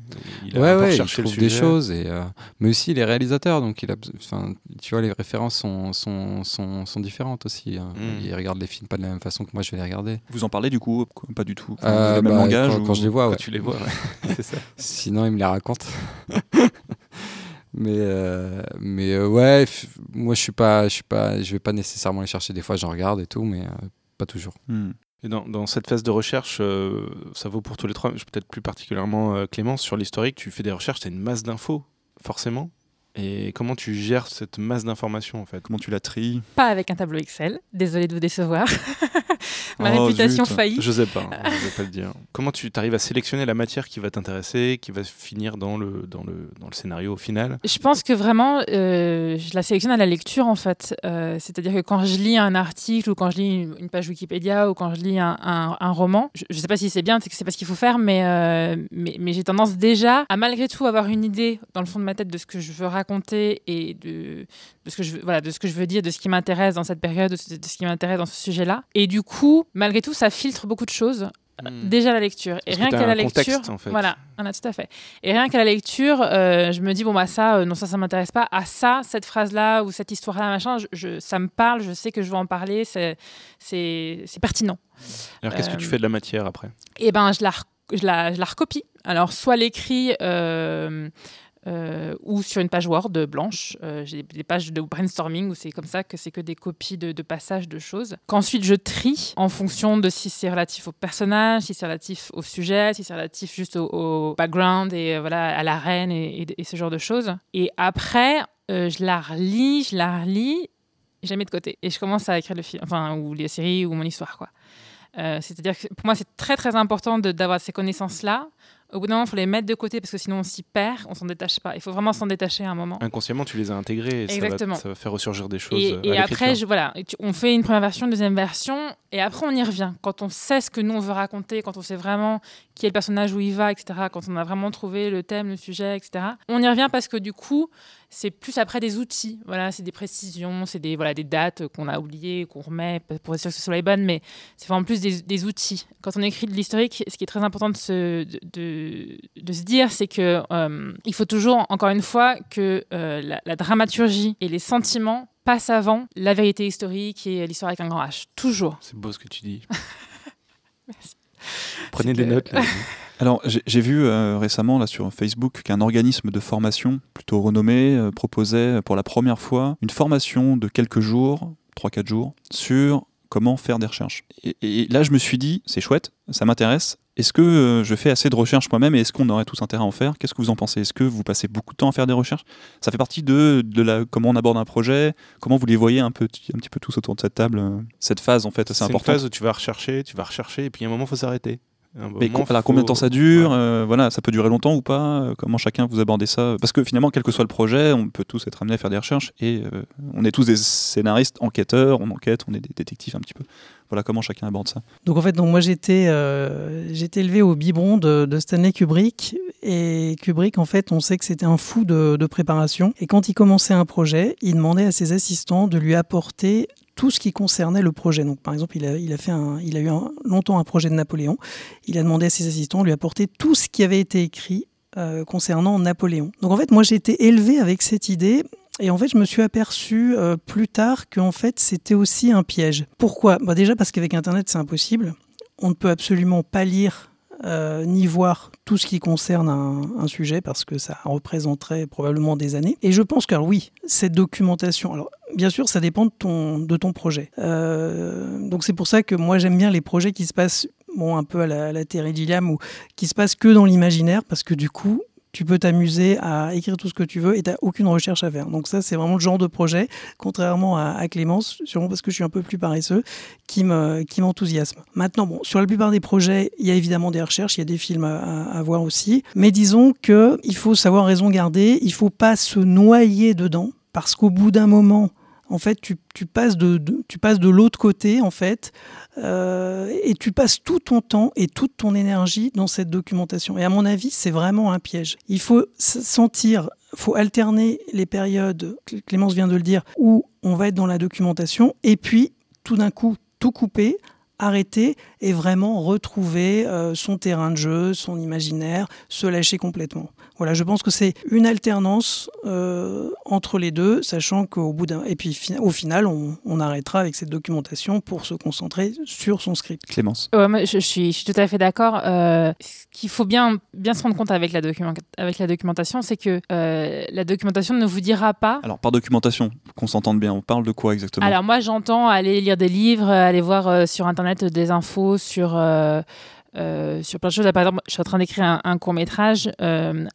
Il a ouais, il trouve des choses, et, euh, mais aussi les réalisateurs. Donc, il a, enfin, tu vois, les références sont, sont, sont, sont différentes aussi. hein. Mm. Ils regardent les films pas de la même façon que moi je vais les regarder. Vous en parlez du coup Pas du tout. Euh, vous avez le même bah, langage quand, ou- quand je les vois, Quand ouais. tu les vois, ouais. c'est ça. Sinon, ils me les racontent. mais euh, mais euh, ouais, f- moi je suis pas, je suis pas, je vais pas nécessairement les chercher. Des fois, j'en regarde et tout, mais euh, pas toujours. Hmm. Et dans, dans cette phase de recherche, euh, ça vaut pour tous les trois, mais peut-être plus particulièrement euh, Clémence, sur l'historique, tu fais des recherches, tu as une masse d'infos, forcément. Et comment tu gères cette masse d'informations en fait? Comment tu la tries? Pas avec un tableau Excel. Désolée de vous décevoir. Ma Oh, réputation zut. faillit. Je sais pas, je vais pas le dire. Comment tu arrives à sélectionner la matière qui va t'intéresser, qui va finir dans le, dans le, dans le scénario au final? Je pense que vraiment, euh, je la sélectionne à la lecture en fait. Euh, C'est-à-dire que quand je lis un article ou quand je lis une, page Wikipédia ou quand je lis un, un- un roman, je ne sais pas si c'est bien, c'est que c'est pas ce qu'il faut faire, mais, euh, mais, mais j'ai tendance déjà à malgré tout avoir une idée dans le fond de ma tête de ce que je veux raconter et de, de ce que je veux, voilà, de ce que je veux dire, de ce qui m'intéresse dans cette période, de ce, de ce qui m'intéresse dans ce sujet-là. Et du coup, malgré tout, ça filtre beaucoup de choses. Hmm. Déjà la lecture. Et Parce rien qu'à la contexte, lecture. en fait. Voilà, voilà, tout à fait. Et rien qu'à la lecture, euh, je me dis, bon, bah ça, euh, non, ça, ça m'intéresse pas. À ça, cette phrase-là ou cette histoire-là, machin, je, je- ça me parle, je sais que je vais en parler, c'est pertinent. Alors qu'est-ce que tu Euh, fais de la matière après? Et ben, je la, je la, je la recopie. Alors, soit l'écrit. euh, euh, ou sur une page Word blanche. Euh, J'ai des pages de brainstorming où c'est comme ça que c'est que des copies de, passages de choses. Qu'ensuite je trie en fonction de si c'est relatif au personnage, si c'est relatif au sujet, si c'est relatif juste au, background et euh, voilà à la reine et, ce genre de choses. Et après, euh, je la relis, je la relis, mets de côté et je commence à écrire le film, enfin ou les séries ou mon histoire quoi. C'est-à-dire que pour moi c'est très très important d'avoir ces connaissances là. Au bout d'un moment, il faut les mettre de côté parce que sinon on s'y perd, on s'en détache pas. Il faut vraiment s'en détacher à un moment. Inconsciemment, tu les as intégrés et ça va, Exactement. ça va faire ressurgir des choses. Et, euh, et après, je, voilà, on fait une première version, une deuxième version, et après on y revient. Quand on sait ce que nous on veut raconter, quand on sait vraiment qui est le personnage, où il va, etc., quand on a vraiment trouvé le thème, le sujet, etc., on y revient parce que du coup, c'est plus après des outils. Voilà, c'est des précisions, c'est des, voilà, des dates qu'on a oubliées, qu'on remet pour être sûr que ce soit les bonnes, mais c'est vraiment plus des, des outils. Quand on écrit de l'historique, ce qui est très important de se, de, de- de se dire, c'est que euh, il faut toujours, encore une fois, que euh, la, la dramaturgie et les sentiments passent avant la vérité historique et l'histoire avec un grand H. Toujours. C'est beau ce que tu dis. Merci. Prenez des que- notes. là. Alors, j'ai vu euh, récemment là, sur Facebook qu'un organisme de formation plutôt renommé euh, proposait pour la première fois une formation de quelques jours, 3-4 jours, sur comment faire des recherches. Et, et là, je me suis dit, c'est chouette, ça m'intéresse. Est-ce que euh, je fais assez de recherches moi-même et est-ce qu'on aurait tous intérêt à en faire? Qu'est-ce que vous en pensez? Est-ce que vous passez beaucoup de temps à faire des recherches? Ça fait partie de, de la, comment on aborde un projet, comment vous les voyez un, peu, un petit peu tous autour de cette table, euh, cette phase en fait assez C'est une importante. phase où tu vas rechercher, tu vas rechercher, et puis à un moment, il faut s'arrêter. Mais moment, co- alors, combien de temps ça dure Ouais. euh, Voilà, ça peut durer longtemps ou pas euh, Comment chacun vous abordez ça Parce que finalement, quel que soit le projet, on peut tous être amenés à faire des recherches et euh, on est tous des scénaristes, enquêteurs, on enquête, on est des détectives un petit peu. Voilà comment chacun aborde ça. Donc en fait, donc moi j'étais euh, j'étais élevé au biberon de, de Stanley Kubrick et Kubrick en fait on sait que c'était un fou de, préparation et quand il commençait un projet, il demandait à ses assistants de lui apporter tout ce qui concernait le projet. Donc par exemple, il a, fait un, il a eu longtemps un projet de Napoléon. Il a demandé à ses assistants de lui apporter tout ce qui avait été écrit euh, concernant Napoléon. Donc en fait, moi j'ai été élevé avec cette idée. Et en fait, je me suis aperçu euh, plus tard qu'en fait, c'était aussi un piège. Pourquoi? Bah Déjà parce qu'avec Internet, c'est impossible. On ne peut absolument pas lire euh, ni voir tout ce qui concerne un, sujet parce que ça représenterait probablement des années. Et je pense que oui, cette documentation, alors bien sûr, ça dépend de ton, de ton projet. Euh, donc c'est pour ça que moi j'aime bien les projets qui se passent bon, un peu à la, à la Terry ou qui se passent que dans l'imaginaire parce que du coup, tu peux t'amuser à écrire tout ce que tu veux et tu n'as aucune recherche à faire. Donc ça, c'est vraiment le genre de projet, contrairement à, Clémence, sûrement parce que je suis un peu plus paresseux, qui me qui m'enthousiasme. Maintenant, sur la plupart des projets, il y a évidemment des recherches, il y a des films à, voir aussi, mais disons que il faut savoir raison garder, il faut pas se noyer dedans, parce qu'au bout d'un moment, en fait, tu, passes de, tu passes de l'autre côté, en fait, et tu passes tout ton temps et toute ton énergie dans cette documentation. Et à mon avis, c'est vraiment un piège. Il faut sentir, faut alterner les périodes, Cl- Clémence vient de le dire, où on va être dans la documentation, et puis tout d'un coup, tout couper, arrêter et vraiment retrouver euh, son terrain de jeu, son imaginaire, se lâcher complètement. Voilà, je pense que c'est une alternance euh, entre les deux, sachant qu'au bout d'un et puis au final, on, on arrêtera avec cette documentation pour se concentrer sur son script. Clémence. Ouais, moi, je, je suis, je suis tout à fait d'accord. Euh, ce qu'il faut bien, bien se rendre compte avec la, document- avec la documentation, c'est que euh, la documentation ne vous dira pas. Alors, par documentation, qu'on s'entende bien, on parle de quoi exactement? Alors moi, j'entends aller lire des livres, aller voir euh, sur Internet des infos sur... euh, euh, sur plein de choses. Là, par exemple, je suis en train d'écrire un, un court métrage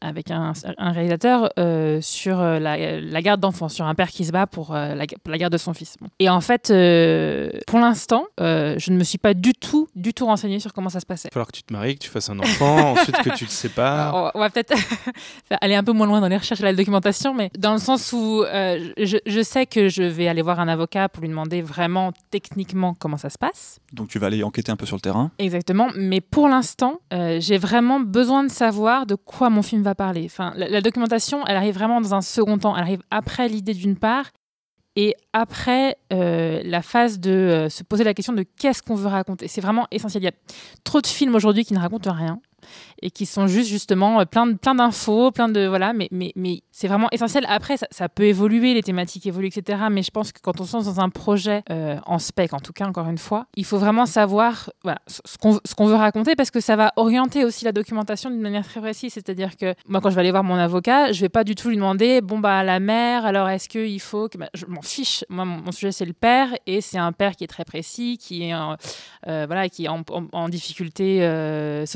avec un, un réalisateur euh, sur euh, la, la garde d'enfants, sur un père qui se bat pour, euh, la, pour la garde de son fils. Bon. Et en fait, euh, pour l'instant, euh, je ne me suis pas du tout, du tout renseignée sur comment ça se passait. Il va falloir que tu te maries, que tu fasses un enfant, ensuite que tu te sépares. Alors, on va peut-être aller un peu moins loin dans les recherches et la documentation, mais dans le sens où euh, je, je sais que je vais aller voir un avocat pour lui demander vraiment techniquement comment ça se passe. Donc, tu vas aller enquêter un peu sur le terrain. Exactement, mais pour l'instant, euh, j'ai vraiment besoin de savoir de quoi mon film va parler. Enfin, la, documentation, elle arrive vraiment dans un second temps. Elle arrive après l'idée d'une part et après euh, la phase de euh, se poser la question de qu'est-ce qu'on veut raconter. C'est vraiment essentiel. Il y a trop de films aujourd'hui qui ne racontent rien et qui sont juste justement euh, plein de plein d'infos, plein de voilà, mais mais mais c'est vraiment essentiel. Après, ça, peut évoluer, les thématiques évoluent, etc. Mais je pense que quand on se lance dans un projet euh, en spec, en tout cas, encore une fois, il faut vraiment savoir ce qu'on veut raconter parce que ça va orienter aussi la documentation d'une manière très précise. C'est-à-dire que moi, quand je vais aller voir mon avocat, je vais pas du tout lui demander bon bah la mère, alors est-ce qu'il faut que bah, je m'en fiche. Moi, mon, sujet c'est le père et c'est un père qui est très précis, qui est euh, voilà, qui est en, difficulté euh,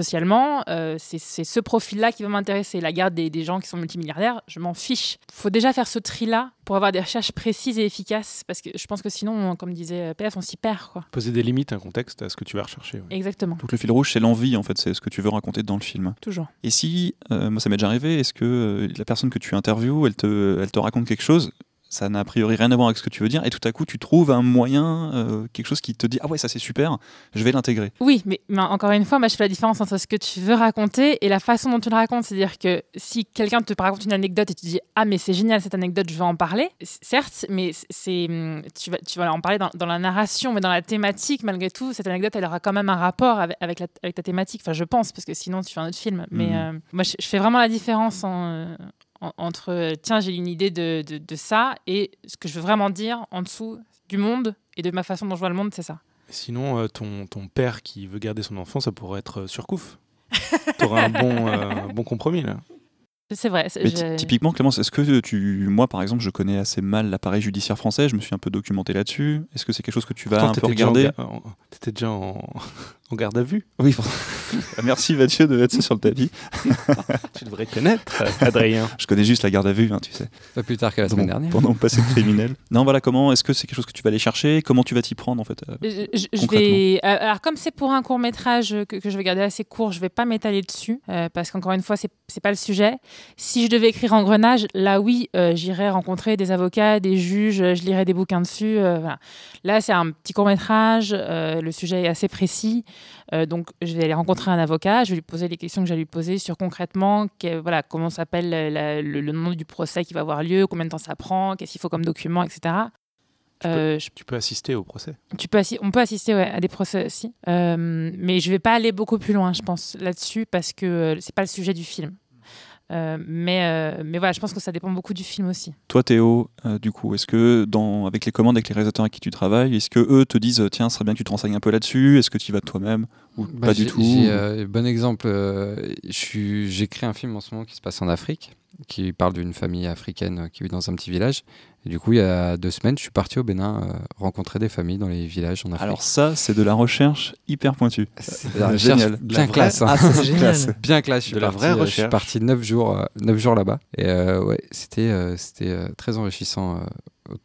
Euh, c'est ce profil-là qui va m'intéresser. La garde des, des, gens qui sont multimilliardaires, je m'en fiche. Il faut déjà faire ce tri-là pour avoir des recherches précises et efficaces, parce que je pense que sinon, comme disait PF, on s'y perd. Quoi. Poser des limites, un contexte à ce que tu vas rechercher. Ouais. Exactement. Donc le fil rouge, c'est l'envie, en fait, c'est ce que tu veux raconter dans le film. Toujours. Et si, euh, moi ça m'est déjà arrivé, est-ce que euh, la personne que tu interviews, elle te, elle te raconte quelque chose ça n'a a priori rien à voir avec ce que tu veux dire, et tout à coup tu trouves un moyen, euh, quelque chose qui te dit ah ouais ça c'est super, je vais l'intégrer. Oui, mais, mais, encore une fois, moi je fais la différence entre ce que tu veux raconter et la façon dont tu le racontes. C'est-à-dire que si quelqu'un te raconte une anecdote et tu dis ah mais c'est génial cette anecdote, je veux en parler, certes, mais c'est tu vas tu vas en parler dans, dans, la narration, mais dans la thématique malgré tout, cette anecdote elle aura quand même un rapport avec avec, la, avec ta thématique. Enfin je pense parce que sinon tu fais un autre film. Mais Mhm. euh, moi je, je, fais vraiment la différence en entre tiens j'ai une idée de, de, ça et ce que je veux vraiment dire en dessous du monde et de ma façon dont je vois le monde c'est ça. Sinon euh, ton, ton, père qui veut garder son enfant ça pourrait être euh, surcouf. Tu auras un bon, euh, bon compromis là C'est vrai. Mais typiquement, Clémence, est-ce que tu, moi par exemple, je connais assez mal l'appareil judiciaire français, je me suis un peu documenté là-dessus. Est-ce que c'est quelque chose que tu vas Pourtant, un peu t'étais déjà en regarder ga- en- T'étais déjà en... en garde à vue. Oui. Merci Mathieu de mettre ça sur le tapis. Tu devrais connaître, Adrien. Je connais juste la garde à vue, hein, tu sais. Pas plus tard que la Pendant- semaine dernière. Pendant mon passé criminel. Non, voilà, comment Est-ce que c'est quelque chose que tu vas aller chercher? Comment tu vas t'y prendre en fait euh, Je, vais, euh, alors comme c'est pour un court métrage que, que je vais garder assez court, je vais pas m'étaler dessus euh, parce qu'encore une fois c'est pas le sujet. Si je devais écrire Engrenage, là oui, euh, j'irais rencontrer des avocats, des juges, euh, je lirais des bouquins dessus. euh, voilà. Là c'est un petit court métrage, le sujet est assez précis, donc je vais aller rencontrer un avocat, je vais lui poser les questions que à lui poser sur concrètement, que- voilà comment s'appelle le, le nom du procès qui va avoir lieu, combien de temps ça prend, qu'est-ce qu'il faut comme document, etc. Tu peux- Euh, je Tu peux assister au procès? tu peux assi- on peut assister ouais, à des procès aussi. Euh, mais je vais pas aller beaucoup plus loin, je pense, là-dessus, parce que euh, c'est pas le sujet du film. Euh, mais, euh, mais voilà, je pense que ça dépend beaucoup du film aussi. Toi Théo, euh, du coup, est-ce que dans, avec les commandes, avec les réalisateurs avec qui tu travailles, est-ce que eux te disent tiens, ce serait bien que tu te renseignes un peu là-dessus Est-ce que tu y vas de toi-même ou Bah, pas du tout euh, bon exemple, euh, j'écris un film en ce moment qui se passe en Afrique, qui parle d'une famille africaine qui vit dans un petit village. Et du coup, il y a deux semaines, je suis parti au Bénin euh, rencontrer des familles dans les villages en Afrique. Alors ça, c'est de la recherche hyper pointue. c'est la euh, recherche génial. bien La vraie- classe. hein. Ah, c'est génial. bien classe. Je suis De la parti, vraie euh, Je suis recherche. parti neuf jours, euh, neuf jours là-bas. Et euh, ouais, c'était euh, c'était euh, très enrichissant, euh,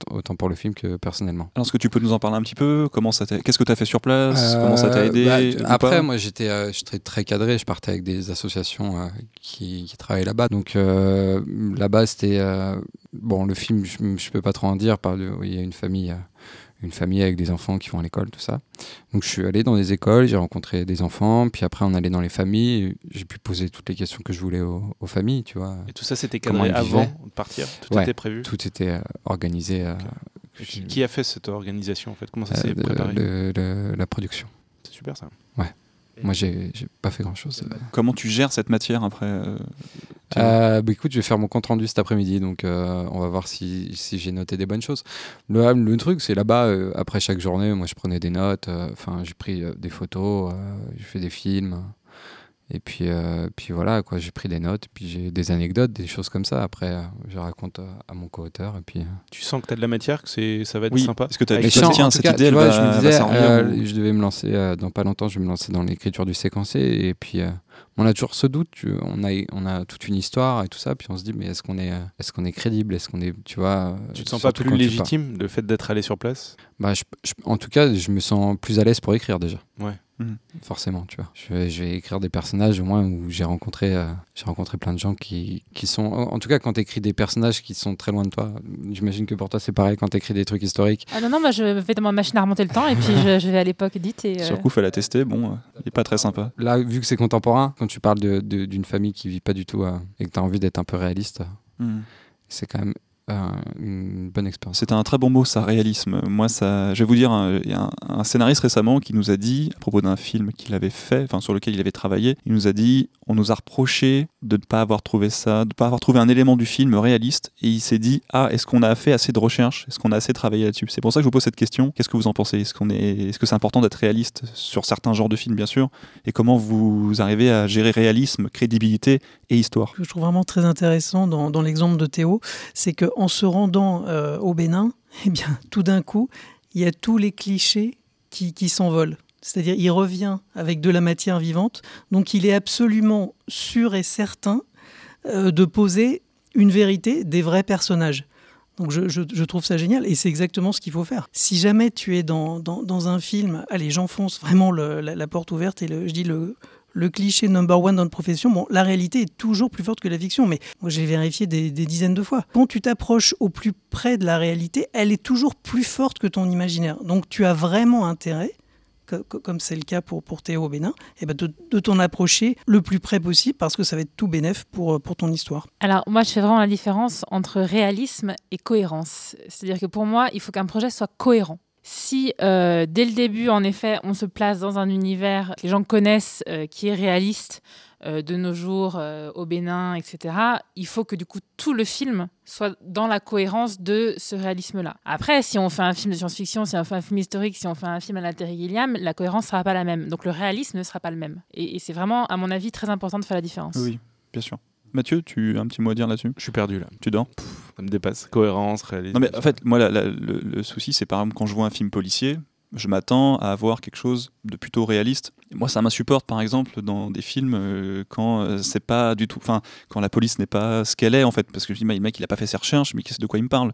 autant, pour le film que personnellement. Alors, est-ce que tu peux nous en parler un petit peu? Comment ça Qu'est-ce que tu as fait sur place? Comment ça t'a Euh, aidé? bah, Après, moi, j'étais euh, j'étais très cadré. Je partais avec des associations euh, qui, qui travaillent là-bas. Donc euh, là-bas, c'était euh, bon. Le film, je, je peux pas trop en dire. Par il y a une famille, euh, une famille avec des enfants qui vont à l'école, tout ça. Donc je suis allé dans des écoles, j'ai rencontré des enfants. Puis après, on allait dans les familles. J'ai pu poser toutes les questions que je voulais aux, aux familles, tu vois. Et tout ça, c'était cadré avant de partir? Tout Ouais. était prévu? Tout était euh, organisé. euh, qui, a fait cette organisation en fait? Comment ça euh, s'est de- préparé? le- le- la production. C'est super ça. Moi, j'ai pas fait grand-chose. Comment tu gères cette matière après euh, Euh, bah, écoute, je vais faire mon compte rendu cet après-midi, donc euh, on va voir si, si j'ai noté des bonnes choses. Le, le truc, c'est là-bas, euh, après chaque journée, moi je prenais des notes, euh, enfin j'ai pris euh, des photos, euh, j'ai fait des films, et puis, euh, puis voilà, quoi, j'ai pris des notes, puis j'ai des anecdotes, des choses comme ça. Après, euh, je raconte euh, à mon co-auteur, et puis. euh, Tu sens que tu as de la matière, que c'est ça va être Oui, sympa est-ce que tu as dit tiens, cette cas, idée, vois, va, je me disais, euh, je devais me lancer euh, dans pas longtemps, je vais me lancer dans l'écriture du séquencé, et puis euh, on a toujours ce doute, tu- on a, on a toute une histoire et tout ça, puis on se dit, mais est-ce qu'on est, est-ce qu'on est crédible, est-ce qu'on est, tu vois, Tu te sens pas plus légitime le fait d'être allé sur place? Bah, je- je- en tout cas, je me sens plus à l'aise pour écrire déjà. Ouais. Mhm. Forcément, tu vois. Je vais, je vais écrire des personnages au moins où j'ai rencontré, euh, j'ai rencontré plein de gens qui, qui sont. En tout cas, quand tu écris des personnages qui sont très loin de toi, j'imagine que pour toi c'est pareil quand tu écris des trucs historiques. Ah non, non, moi je vais dans ma machine à remonter le temps et puis je, je vais à l'époque dite. Et, euh, Sur le coup, fallait tester. Bon, euh, il est pas très sympa. Là, vu que c'est contemporain, quand tu parles de- de- d'une famille qui vit pas du tout euh, et que tu as envie d'être un peu réaliste, Hmm. c'est quand même euh, une bonne expérience. C'est un très bon mot, ça, réalisme. Moi, ça, je vais vous dire, un- il y a un, un scénariste récemment qui nous a dit, à propos d'un film qu'il avait fait, enfin sur lequel il avait travaillé, il nous a dit, on nous a reproché de ne pas avoir trouvé ça, de ne pas avoir trouvé un élément du film réaliste, et il s'est dit, ah, est-ce qu'on a fait assez de recherche, est-ce qu'on a assez travaillé là-dessus? C'est pour ça que je vous pose cette question. Qu'est-ce que vous en pensez? Est-ce qu'on est, est-ce que c'est important d'être réaliste sur certains genres de films, bien sûr, et comment vous arrivez à gérer réalisme, crédibilité et histoire? Ce que je trouve vraiment très intéressant dans, dans l'exemple de Théo, c'est qu'en se rendant euh, au Bénin, eh bien, tout d'un coup, il y a tous les clichés qui, qui s'envolent. C'est-à-dire, il revient avec de la matière vivante, donc il est absolument sûr et certain euh, de poser une vérité des vrais personnages. Donc je, trouve ça génial et c'est exactement ce qu'il faut faire. Si jamais tu es dans, dans, un film, allez, j'enfonce vraiment la, porte ouverte et je dis le, le cliché number one dans notre profession, bon, la réalité est toujours plus forte que la fiction, mais moi j'ai vérifié des, dizaines de fois. Quand tu t'approches au plus près de la réalité, elle est toujours plus forte que ton imaginaire. Donc tu as vraiment intérêt, co- co- comme c'est le cas pour, pour Théo Bénin, eh ben de, de t'en approcher le plus près possible parce que ça va être tout bénef pour, pour ton histoire. Alors, moi, je fais vraiment la différence entre réalisme et cohérence. C'est-à-dire que pour moi, il faut qu'un projet soit cohérent. Si euh, dès le début, en effet, on se place dans un univers que les gens connaissent, euh, qui est réaliste euh, de nos jours au Bénin, etc., il faut que du coup tout le film soit dans la cohérence de ce réalisme-là. Après, si on fait un film de science-fiction, si on fait un film historique, si on fait un film à la Terry Gilliam, la cohérence ne sera pas la même. Donc le réalisme ne sera pas le même. Et c'est vraiment, à mon avis, très important de faire la différence. Oui, bien sûr. Mathieu, tu as un petit mot à dire là-dessus? Je suis perdu là. Tu dors? Ça me dépasse. Cohérence, réalisme. Non, mais en fait, moi, la- la- le, le souci, c'est par exemple quand je vois un film policier, je m'attends à avoir quelque chose de plutôt réaliste. Moi, ça m'insupporte, par exemple, dans des films euh, quand euh, c'est pas du tout, enfin, quand la police n'est pas ce qu'elle est, en fait, parce que je dis, mais le mec, il a pas fait ses recherches, mais qu'est-ce de quoi il me parle?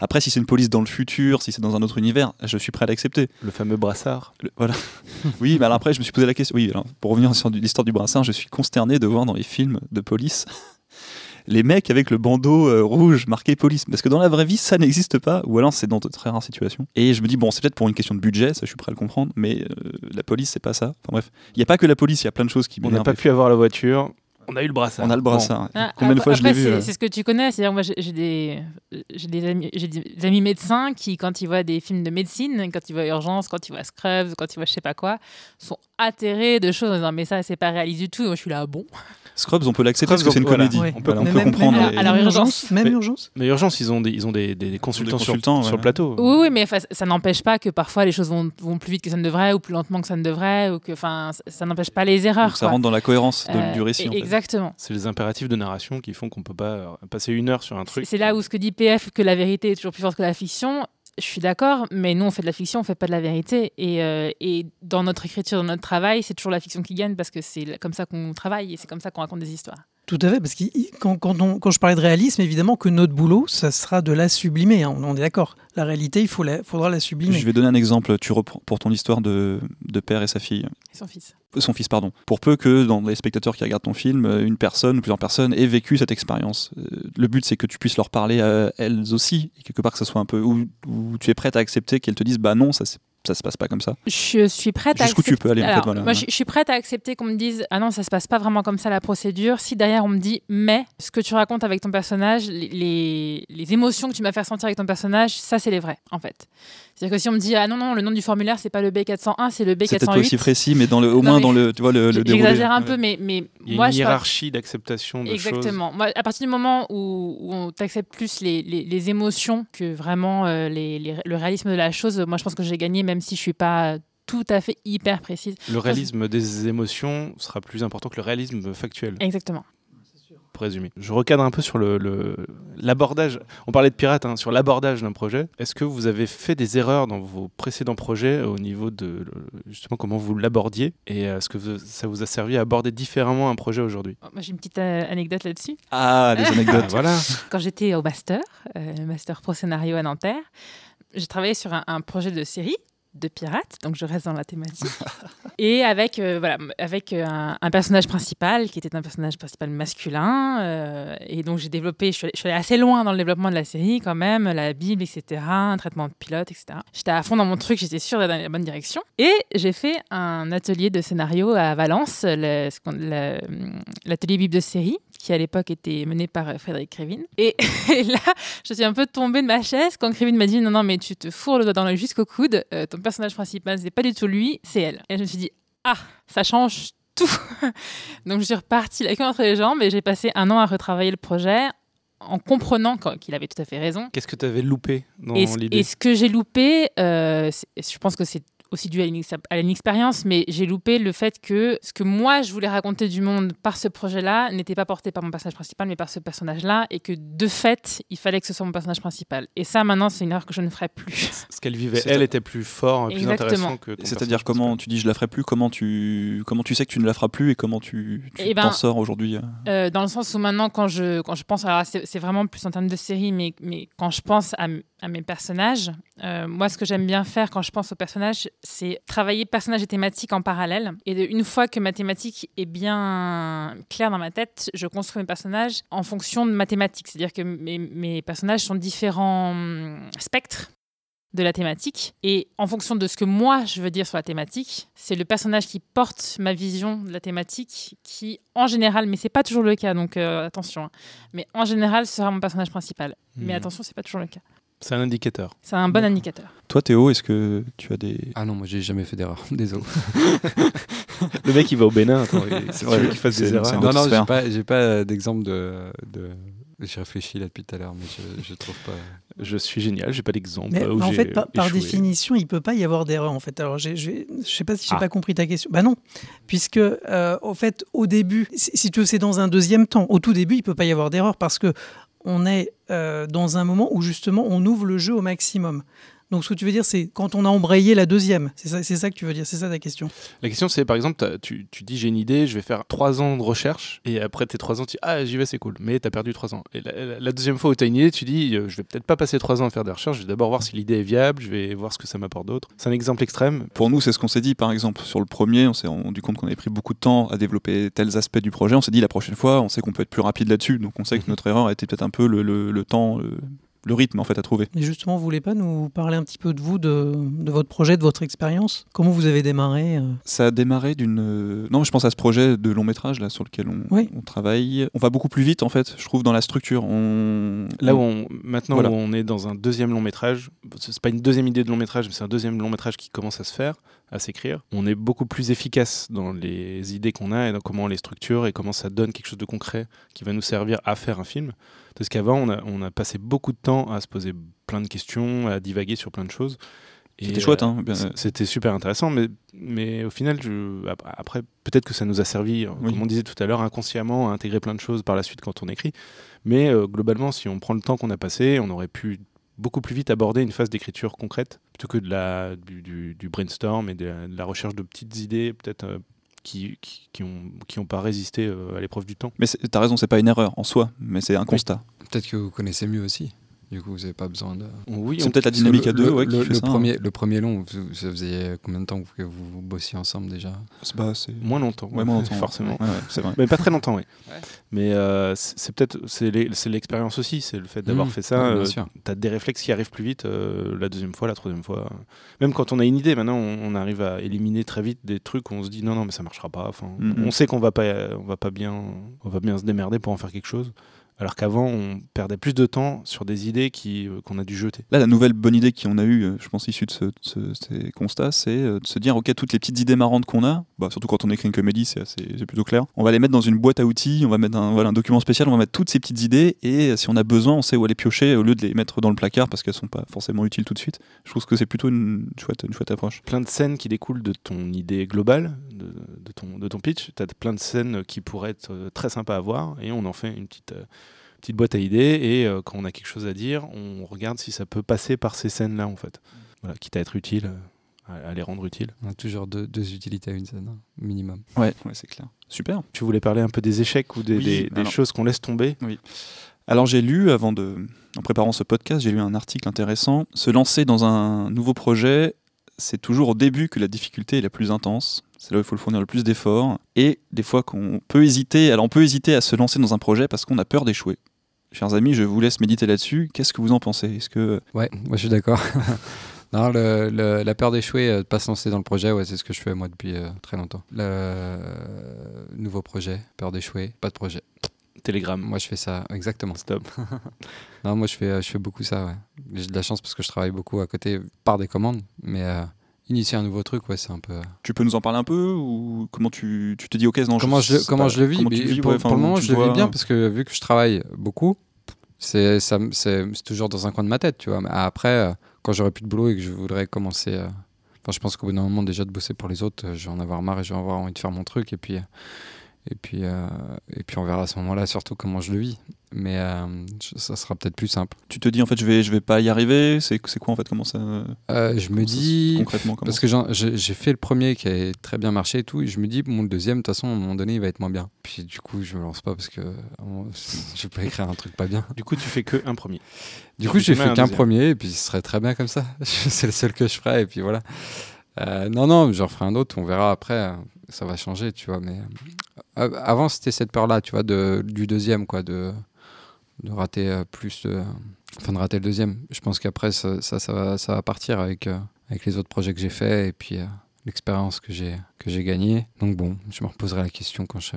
Après, si c'est une police dans le futur, si c'est dans un autre univers, je suis prêt à l'accepter. Le fameux brassard. Le- voilà. oui, mais alors après, je me suis posé la question. Oui, alors, pour revenir sur l'histoire du brassard, je suis consterné de voir dans les films de police les mecs avec le bandeau euh, rouge marqué police. Parce que dans la vraie vie, ça n'existe pas, ou alors c'est dans de très rares situations. Et je me dis, bon, c'est peut-être pour une question de budget, ça je suis prêt à le comprendre, mais euh, la police, c'est pas ça. Enfin bref, il n'y a pas que la police, il y a plein de choses qui On n'a pas pu avoir la voiture. On a eu le brassard. On a le brassard. Ah, Combien de après- fois je l'ai vu c'est- euh, C'est ce que tu connais. C'est-à-dire, moi, j'ai des, j'ai des amis, des amis médecins qui, quand ils voient des films de médecine, quand ils voient Urgence, quand ils voient Scrubs, quand ils voient je sais pas quoi, sont atterrés de choses en disant mais ça c'est pas réaliste du tout. Et moi, je suis là, bon. Scrubs, on peut l'accepter parce que c'est une voilà. comédie. Ouais. On peut, on Mais peut même- comprendre. même- et- alors, urgence. Même Mais- urgence Mais urgence, ils ont des, ils ont des, des, des consultants, sur- consultants, sur, ouais. le plateau. Oui, oui, mais enfin, ça n'empêche pas que parfois les choses vont, vont plus vite que ça ne devrait ou plus lentement que ça ne devrait ou que, enfin, ça, ça n'empêche pas les erreurs. Donc ça quoi. rentre dans la cohérence de- Euh, du récit. en fait. Exactement. C'est les impératifs de narration qui font qu'on peut pas euh, passer une heure sur un truc. C'est là où ce que dit PF que la vérité est toujours plus forte que la fiction. Je suis d'accord, mais nous on fait de la fiction, on fait pas de la vérité. Et, euh, et dans notre écriture, dans notre travail, c'est toujours la fiction qui gagne parce que c'est comme ça qu'on travaille et c'est comme ça qu'on raconte des histoires. Tout à fait, parce que quand, quand, on- quand je parlais de réalisme, évidemment que notre boulot, ça sera de la sublimer. hein, on, est d'accord. La réalité, il faut la- faudra la sublimer. Je vais donner un exemple. Tu reprends pour ton histoire de, de père et sa fille. Et son fils. son fils, pardon. Pour peu que dans les spectateurs qui regardent ton film, euh, une personne ou plusieurs personnes aient vécu cette expérience. Euh, Le but, c'est que tu puisses leur parler à elles aussi, et quelque part que ça soit un peu où tu es prête à accepter qu'elles te disent bah non, ça c'est- ça se passe pas comme ça. Je suis prête à Jusqu'où tu accepter- peux aller en Alors, fait. Voilà. Moi, je, je suis prête à accepter qu'on me dise Ah non, ça se passe pas vraiment comme ça la procédure. Si derrière on me dit Mais ce que tu racontes avec ton personnage, les, les, les émotions que tu m'as fait ressentir avec ton personnage, ça c'est les vraies en fait. C'est-à-dire que si on me dit Ah non, non, le nom du formulaire c'est pas le B401, c'est le C'est peut-être aussi B408. précis, mais dans le, au moins dans le, tu vois, le, le déroulé. J'exagère un peu, mais, mais Il y a moi une je parle- hiérarchie d'acceptation de choses. Exactement. Moi, à partir du moment où, où on t'accepte plus les, les, les émotions que vraiment euh, les, les- le réalisme de la chose, moi je pense que j'ai gagné, même si je suis pas tout à fait hyper précise. Le réalisme des émotions sera plus important que le réalisme factuel, Exactement. Pour résumer. Je recadre un peu sur le- le- l'abordage. On parlait de pirates, hein, sur l'abordage d'un projet. Est-ce que vous avez fait des erreurs dans vos précédents projets au niveau de justement comment vous l'abordiez? Et est-ce que vous- ça vous a servi à aborder différemment un projet aujourd'hui? Moi j'ai une petite euh, anecdote là-dessus. Ah, des anecdotes. Voilà. Quand j'étais au master, euh, master pro scénario à Nanterre, j'ai travaillé sur un, un projet de série de pirates, donc je reste dans la thématique, et avec, euh, voilà, avec euh, un, personnage principal qui était un personnage principal masculin, euh, et donc j'ai développé, je suis, allée, assez loin dans le développement de la série quand même, la Bible, etc., un traitement de pilote, etc. J'étais à fond dans mon truc, j'étais sûre d'aller dans la bonne direction, et j'ai fait un atelier de scénario à Valence, le- l'atelier Bible de série, qui à l'époque était mené par euh, Frédéric Crévin. Et, et là, je suis un peu tombée de ma chaise quand Crévin m'a dit non, non, mais tu te fourres le doigt dans l'œil jusqu'au coude, euh, ton personnage principal, c'est pas du tout lui, c'est elle. Et je me suis dit, ah, ça change tout. Donc je suis repartie la queue entre les jambes et j'ai passé un an à retravailler le projet en comprenant qu'il avait tout à fait raison. Qu'est-ce que tu avais loupé dans l'idée? et ce que j'ai loupé, euh, je pense que c'est aussi dû à une, à une expérience, mais j'ai loupé le fait que ce que moi je voulais raconter du monde par ce projet-là n'était pas porté par mon personnage principal, mais par ce personnage-là, et que de fait, il fallait que ce soit mon personnage principal. Et ça, maintenant, c'est une erreur que je ne ferai plus. Ce qu'elle vivait, elle, était plus fort, plus Exactement. intéressant que C'est-à-dire comment tu dis je la ferai plus, comment tu comment tu sais que tu ne la feras plus et comment tu, tu Eh ben, t'en sors aujourd'hui. euh Euh, dans le sens où maintenant, quand je, quand je pense, alors c'est vraiment plus en termes de série, mais, mais quand je pense à, à mes personnages, euh, moi, ce que j'aime bien faire quand je pense aux personnages, c'est travailler personnage et thématique en parallèle. Et de- une fois que ma thématique est bien claire dans ma tête, je construis mes personnages en fonction de ma thématique. C'est-à-dire que mes, mes personnages sont différents hum, spectres de la thématique et en fonction de ce que moi je veux dire sur la thématique c'est le personnage qui porte ma vision de la thématique qui en général mais c'est pas toujours le cas donc euh, attention hein, mais en général sera mon personnage principal mais Hmm. attention c'est pas toujours le cas C'est un indicateur. c'est un bon indicateur Toi, Théo, est-ce que tu as des Ah non, moi j'ai jamais fait d'erreur, désolé. Le mec, il va au Bénin. Attends, il- C'est vrai, qu'il fasse des erreurs. Non, non, j'ai pas, j'ai pas euh, d'exemple de, de, J'ai réfléchi là depuis tout à l'heure, mais je, je trouve pas. Je suis génial, j'ai pas d'exemple. Mais où en fait, par, définition, il peut pas y avoir d'erreur. En fait, alors je sais pas si j'ai Ah. pas compris ta question. Bah non, puisque euh, en fait, au début, si si tu veux, c'est dans un deuxième temps. Au tout début, il peut pas y avoir d'erreur parce que on est euh, dans un moment où justement on ouvre le jeu au maximum. Donc, ce que tu veux dire, c'est quand on a embrayé la deuxième. C'est ça, c'est ça que tu veux dire. C'est ça ta question? La question, c'est par exemple, tu, tu dis j'ai une idée, je vais faire trois ans de recherche, et après tes trois ans, tu dis ah, j'y vais, c'est cool, mais t'as perdu trois ans. Et la, la- la deuxième fois où t'as une idée, tu dis euh, je vais peut-être pas passer trois ans à faire des recherches, je vais d'abord voir si l'idée est viable, je vais voir ce que ça m'apporte d'autre. C'est un exemple extrême. Pour nous, c'est ce qu'on s'est dit, par exemple, sur le premier, on s'est rendu compte qu'on avait pris beaucoup de temps à développer tels aspects du projet. On s'est dit la prochaine fois, on sait qu'on peut être plus rapide là-dessus, donc on sait que Mhm. notre erreur a été peut-être un peu le, le- le temps, le, le rythme en fait à trouver. Et justement, vous voulez pas nous parler un petit peu de vous, de, de votre projet, de votre expérience? Comment vous avez démarré euh? Ça a démarré d'une. euh, Non, je pense à ce projet de long métrage là sur lequel on, Oui. on travaille. On va beaucoup plus vite en fait, je trouve, dans la structure. On... Là où on, maintenant Voilà. où on est dans un deuxième long métrage, c'est pas une deuxième idée de long métrage, mais c'est un deuxième long métrage qui commence à se faire, à s'écrire. On est beaucoup plus efficace dans les idées qu'on a et dans comment on les structure et comment ça donne quelque chose de concret qui va nous servir à faire un film. Parce qu'avant, on a, on a passé beaucoup de temps à se poser plein de questions, à divaguer sur plein de choses. C'était chouette, euh, hein. bien- c- C'était super intéressant, mais, mais au final, je, après, peut-être que ça nous a servi, euh, Oui. comme on disait tout à l'heure, inconsciemment à intégrer plein de choses par la suite quand on écrit. Mais euh, globalement, si on prend le temps qu'on a passé, on aurait pu beaucoup plus vite aborder une phase d'écriture concrète plutôt que de la, du, du- du brainstorm et de la, de la recherche de petites idées, peut-être. euh, qui, qui, qui ont, qui ont pas résisté euh, à l'épreuve du temps. Mais c'est- t'as raison, c'est pas une erreur en soi, mais c'est un constat. Peut-être que vous connaissez mieux aussi. Du coup, vous n'avez pas besoin de. Oui, C'est peut-être la dynamique à le- deux ouais, le, qui le fait ça, hein. premier, le premier long, vous- ça faisait combien de temps que vous bossiez ensemble déjà? C'est bah, moins longtemps, Ouais, moins longtemps, forcément. Ouais, ouais, c'est vrai. Mais pas très longtemps, oui. Ouais. Mais euh, c'est peut-être c'est l'e- c'est l'expérience aussi, c'est le fait d'avoir Mmh, fait ça. ouais, bien euh, sûr. T'as des réflexes qui arrivent plus vite euh, la deuxième fois, la troisième fois. Même quand on a une idée, maintenant on, on arrive à éliminer très vite des trucs où on se dit non non mais ça marchera pas. Enfin, Mhm. on sait qu'on va pas on va pas bien on va bien se démerder pour en faire quelque chose. Alors qu'avant on perdait plus de temps sur des idées qui euh, qu'on a dû jeter. Là, la nouvelle bonne idée qu'on a eue, euh, je pense, issue de, ce- de ce- ces constats, c'est euh, de se dire, OK, toutes les petites idées marrantes qu'on a, bah, surtout quand on écrit une comédie, c'est assez- c'est plutôt clair, on va les mettre dans une boîte à outils, on va mettre un, voilà, un document spécial, on va mettre toutes ces petites idées, et si on a besoin, on sait où aller piocher, au lieu de les mettre dans le placard parce qu'elles sont pas forcément utiles tout de suite. Je trouve que c'est plutôt une chouette, une chouette approche. plein de scènes qui découlent de ton idée globale, de, de ton, de ton pitch. Tu as plein de scènes qui pourraient être très sympas à voir et on en fait une petite, euh, petite boîte à idées. Et euh, quand on a quelque chose à dire, on regarde si ça peut passer par ces scènes-là, en fait. Voilà, quitte à être utile, euh, à, à les rendre utiles. On a toujours deux, deux utilités à une scène, hein, minimum. Ouais, ouais c'est clair. Super. Tu voulais parler un peu des échecs ou des, Oui, des- des alors- choses qu'on laisse tomber? Alors j'ai lu, avant de, en préparant ce podcast, j'ai lu un article intéressant. Se lancer dans un nouveau projet, c'est toujours au début que la difficulté est la plus intense. C'est là où il faut le fournir le plus d'efforts. Et des fois qu'on peut hésiter, alors on peut hésiter à se lancer dans un projet parce qu'on a peur d'échouer. Chers amis, je vous laisse méditer là-dessus. Qu'est-ce que vous en pensez? Est-ce que Ouais, moi je suis d'accord. non, le- le- la peur d'échouer, euh, de pas se lancer dans le projet, ouais, c'est ce que je fais moi depuis euh, très longtemps. Le euh, nouveau projet, peur d'échouer, pas de projet. Telegram, Moi je fais ça, exactement. stop. Non, moi je fais, je fais beaucoup ça, ouais. J'ai de la chance parce que je travaille beaucoup à côté par des commandes, mais euh, initier un nouveau truc, ouais, c'est un peu. tu peux nous en parler un peu ou comment tu, tu te dis ok non, comment je, le- sais comment pas, je le vis, mais vis, pour, ouais, enfin, pour le moment je le vis bien parce que vu que je travaille beaucoup, c'est toujours dans un coin de ma tête, tu vois. Après, euh, quand j'aurai plus de boulot et que je voudrais commencer, euh, enfin je pense qu'au bout d'un moment déjà de bosser pour les autres, euh, je vais en avoir marre et je vais avoir envie de faire mon truc et puis et puis euh, et puis on verra à ce moment-là surtout comment je le vis. Mais euh, ça sera peut-être plus simple. Tu te dis en fait je vais je vais pas y arriver. C'est c'est quoi en fait comment ça Euh, je me ça dis concrètement comment Parce que j'ai fait le premier qui a très bien marché et tout, et je me dis, bon, le deuxième, de toute façon, à un moment donné, il va être moins bien. Puis du coup, je me lance pas parce que je peux écrire un truc pas bien. Du coup, tu fais que un premier. Du Tu coup, j'ai fait un qu'un premier, et puis ce serait très bien comme ça. C'est le seul que je ferai, et puis voilà. Euh, non, non, j'en ferai un autre, on verra après, ça va changer, tu vois. Mais euh, avant, c'était cette peur-là, tu vois, de, du deuxième, quoi, de, de rater euh, plus, euh, enfin de rater le deuxième. Je pense qu'après, ça, ça, ça va, ça va partir avec, euh, avec les autres projets que j'ai faits, et puis euh, l'expérience que j'ai que j'ai gagnée. Donc bon, je me reposerai la question quand je,